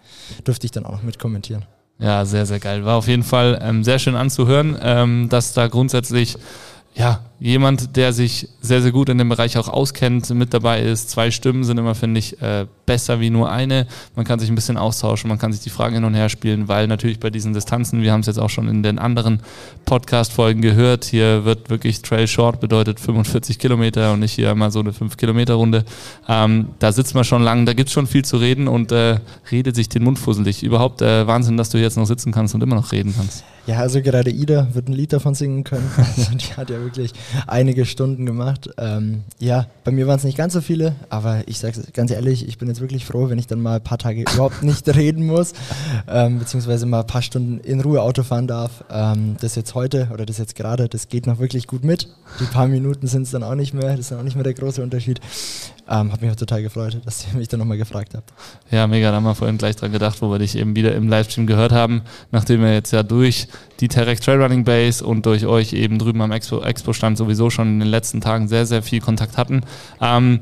durfte ich dann auch noch mitkommentieren. Ja, sehr, sehr geil. War auf jeden Fall ähm, sehr schön anzuhören, ähm, dass da grundsätzlich ja, jemand, der sich sehr, sehr gut in dem Bereich auch auskennt, mit dabei ist. Zwei Stimmen sind immer, finde ich, äh, besser wie nur eine. Man kann sich ein bisschen austauschen, man kann sich die Fragen hin und her spielen, weil natürlich bei diesen Distanzen, wir haben es jetzt auch schon in den anderen Podcast-Folgen gehört, hier wird wirklich Trail Short bedeutet 45 Kilometer und nicht hier mal so eine 5-Kilometer-Runde. Ähm, da sitzt man schon lang, da gibt es schon viel zu reden und äh, redet sich den Mund fusselig. Überhaupt äh, Wahnsinn, dass du jetzt noch sitzen kannst und immer noch reden kannst. Ja, also gerade Ida wird ein Lied davon singen können. Also die hat ja wirklich einige Stunden gemacht. Ähm, ja, bei mir waren es nicht ganz so viele, aber ich sage ganz ehrlich, ich bin jetzt wirklich froh, wenn ich dann mal ein paar Tage überhaupt nicht reden muss, ähm, beziehungsweise mal ein paar Stunden in Ruhe Auto fahren darf. Ähm, das jetzt heute oder das jetzt gerade, das geht noch wirklich gut mit. Die paar Minuten sind es dann auch nicht mehr, das ist dann auch nicht mehr der große Unterschied. Ähm, hat mich auch total gefreut, dass ihr mich dann nochmal gefragt habt. Ja, mega, da haben wir vorhin gleich dran gedacht, wo wir dich eben wieder im Livestream gehört haben, nachdem wir jetzt ja durch die Terex Trailrunning Base und durch euch eben drüben am Expo-Stand Expo sowieso schon in den letzten Tagen sehr, sehr viel Kontakt hatten. Ähm,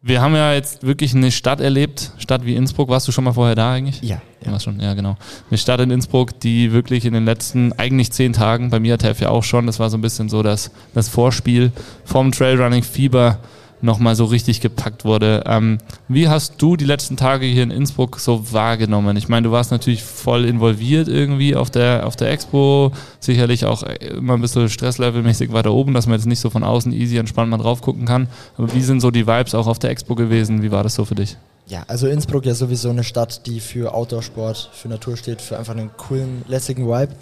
wir haben ja jetzt wirklich eine Stadt erlebt, Stadt wie Innsbruck. Warst du schon mal vorher da eigentlich? Ja. Ja, Warst schon, ja genau. Eine Stadt in Innsbruck, die wirklich in den letzten eigentlich zehn Tagen, bei mir hat ja auch schon, das war so ein bisschen so das, das Vorspiel vom Trailrunning Fieber nochmal so richtig gepackt wurde. Ähm, wie hast du die letzten Tage hier in Innsbruck so wahrgenommen? Ich meine, du warst natürlich voll involviert irgendwie auf der, auf der Expo, sicherlich auch immer ein bisschen stresslevelmäßig weiter oben, dass man jetzt nicht so von außen easy entspannt mal drauf gucken kann. Aber wie sind so die Vibes auch auf der Expo gewesen? Wie war das so für dich? Ja, also Innsbruck ja sowieso eine Stadt, die für Outdoor-Sport, für Natur steht, für einfach einen coolen, lässigen Vibe.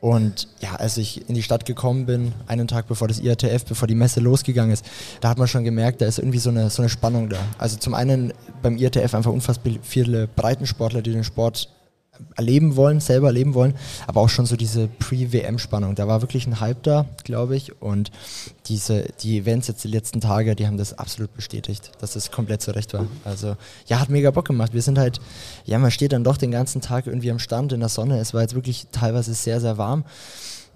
Und ja, als ich in die Stadt gekommen bin, einen Tag bevor das IATF, bevor die Messe losgegangen ist, da hat man schon gemerkt, da ist irgendwie so eine, so eine Spannung da. Also zum einen beim IATF einfach unfassbar viele Breitensportler, die den Sport erleben wollen, selber erleben wollen, aber auch schon so diese Pre-WM-Spannung. Da war wirklich ein Hype da, glaube ich, und diese, die Events jetzt die letzten Tage, die haben das absolut bestätigt, dass das komplett zurecht war. Also ja, hat mega Bock gemacht. Wir sind halt, ja, man steht dann doch den ganzen Tag irgendwie am Stand in der Sonne. Es war jetzt wirklich teilweise sehr, sehr warm.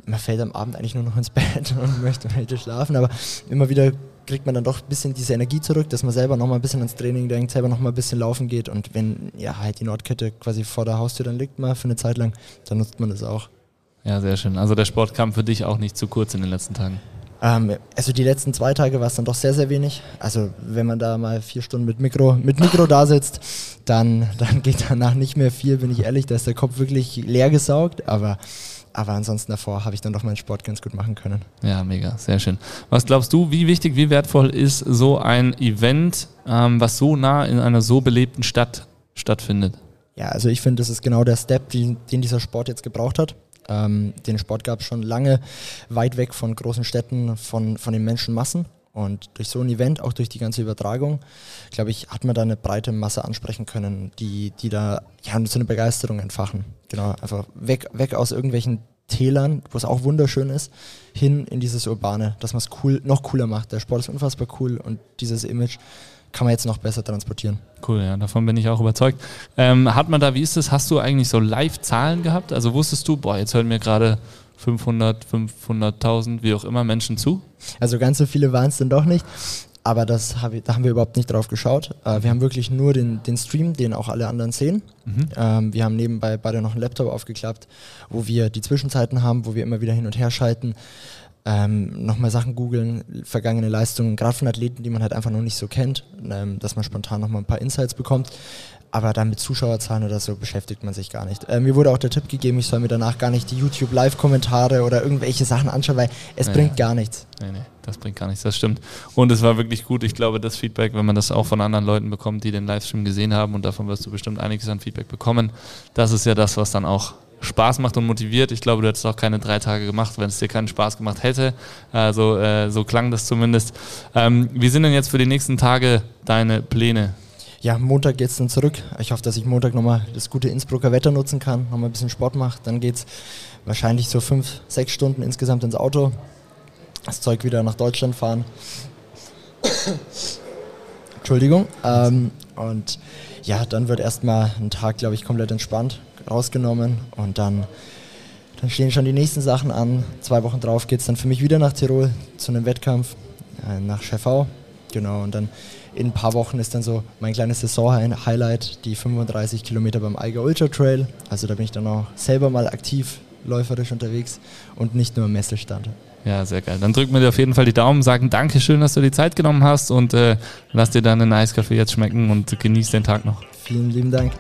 Man fällt am Abend eigentlich nur noch ins Bett und möchte, möchte schlafen, aber immer wieder kriegt man dann doch ein bisschen diese Energie zurück, dass man selber nochmal ein bisschen ans Training denkt, selber nochmal ein bisschen laufen geht und wenn ja halt die Nordkette quasi vor der Haustür dann liegt mal für eine Zeit lang, dann nutzt man das auch. Ja, sehr schön. Also der Sport kam für dich auch nicht zu kurz in den letzten Tagen. Ähm, also die letzten zwei Tage war es dann doch sehr, sehr wenig. Also wenn man da mal vier Stunden mit Mikro, mit Mikro da sitzt, dann, dann geht danach nicht mehr viel, bin ich ehrlich, da ist der Kopf wirklich leer gesaugt, aber aber ansonsten davor habe ich dann doch meinen Sport ganz gut machen können. Ja, mega, sehr schön. Was glaubst du, wie wichtig, wie wertvoll ist so ein Event, ähm, was so nah in einer so belebten Stadt stattfindet? Ja, also ich finde, das ist genau der Step, den, den dieser Sport jetzt gebraucht hat. Ähm, den Sport gab es schon lange weit weg von großen Städten, von, von den Menschenmassen. Und durch so ein Event, auch durch die ganze Übertragung, glaube ich, hat man da eine breite Masse ansprechen können, die, die da ja, so eine Begeisterung entfachen. Genau, einfach weg, weg aus irgendwelchen Tälern, wo es auch wunderschön ist, hin in dieses Urbane, dass man es cool, noch cooler macht. Der Sport ist unfassbar cool und dieses Image kann man jetzt noch besser transportieren. Cool, ja, davon bin ich auch überzeugt. Ähm, hat man da, wie ist das, hast du eigentlich so Live-Zahlen gehabt? Also wusstest du, boah, jetzt hören mir gerade 500, 500.000, wie auch immer Menschen zu? Also ganz so viele waren es dann doch nicht. Aber das hab ich, da haben wir überhaupt nicht drauf geschaut. Äh, wir haben wirklich nur den, den Stream, den auch alle anderen sehen. Mhm. Ähm, wir haben nebenbei beide noch einen Laptop aufgeklappt, wo wir die Zwischenzeiten haben, wo wir immer wieder hin und her schalten. Ähm, nochmal Sachen googeln, vergangene Leistungen, gerade von Athleten, die man halt einfach noch nicht so kennt, ähm, dass man spontan nochmal ein paar Insights bekommt aber dann mit Zuschauerzahlen oder so beschäftigt man sich gar nicht. Äh, mir wurde auch der Tipp gegeben, ich soll mir danach gar nicht die YouTube-Live-Kommentare oder irgendwelche Sachen anschauen, weil es nee, bringt gar nichts. Nee, nee, das bringt gar nichts, das stimmt. Und es war wirklich gut. Ich glaube, das Feedback, wenn man das auch von anderen Leuten bekommt, die den Livestream gesehen haben, und davon wirst du bestimmt einiges an Feedback bekommen, das ist ja das, was dann auch Spaß macht und motiviert. Ich glaube, du hättest auch keine drei Tage gemacht, wenn es dir keinen Spaß gemacht hätte. Also äh, so klang das zumindest. Ähm, wie sind denn jetzt für die nächsten Tage deine Pläne? Ja, Montag geht es dann zurück. Ich hoffe, dass ich Montag nochmal das gute Innsbrucker Wetter nutzen kann, nochmal ein bisschen Sport mache. Dann geht es wahrscheinlich so fünf, sechs Stunden insgesamt ins Auto. Das Zeug wieder nach Deutschland fahren. Entschuldigung. Ähm, und ja, dann wird erstmal ein Tag, glaube ich, komplett entspannt rausgenommen und dann, dann stehen schon die nächsten Sachen an. Zwei Wochen drauf geht es dann für mich wieder nach Tirol zu einem Wettkampf äh, nach Schäffau. Genau, und dann in ein paar Wochen ist dann so mein kleines Saison-Highlight, die 35 Kilometer beim Eiger Ultra Trail. Also da bin ich dann auch selber mal aktiv läuferisch unterwegs und nicht nur im Messelstand. Ja, sehr geil. Dann drücken wir dir auf jeden Fall die Daumen, sagen Dankeschön, dass du die Zeit genommen hast und äh, lass dir deinen Eiskaffee jetzt schmecken und genieß den Tag noch. Vielen lieben Dank.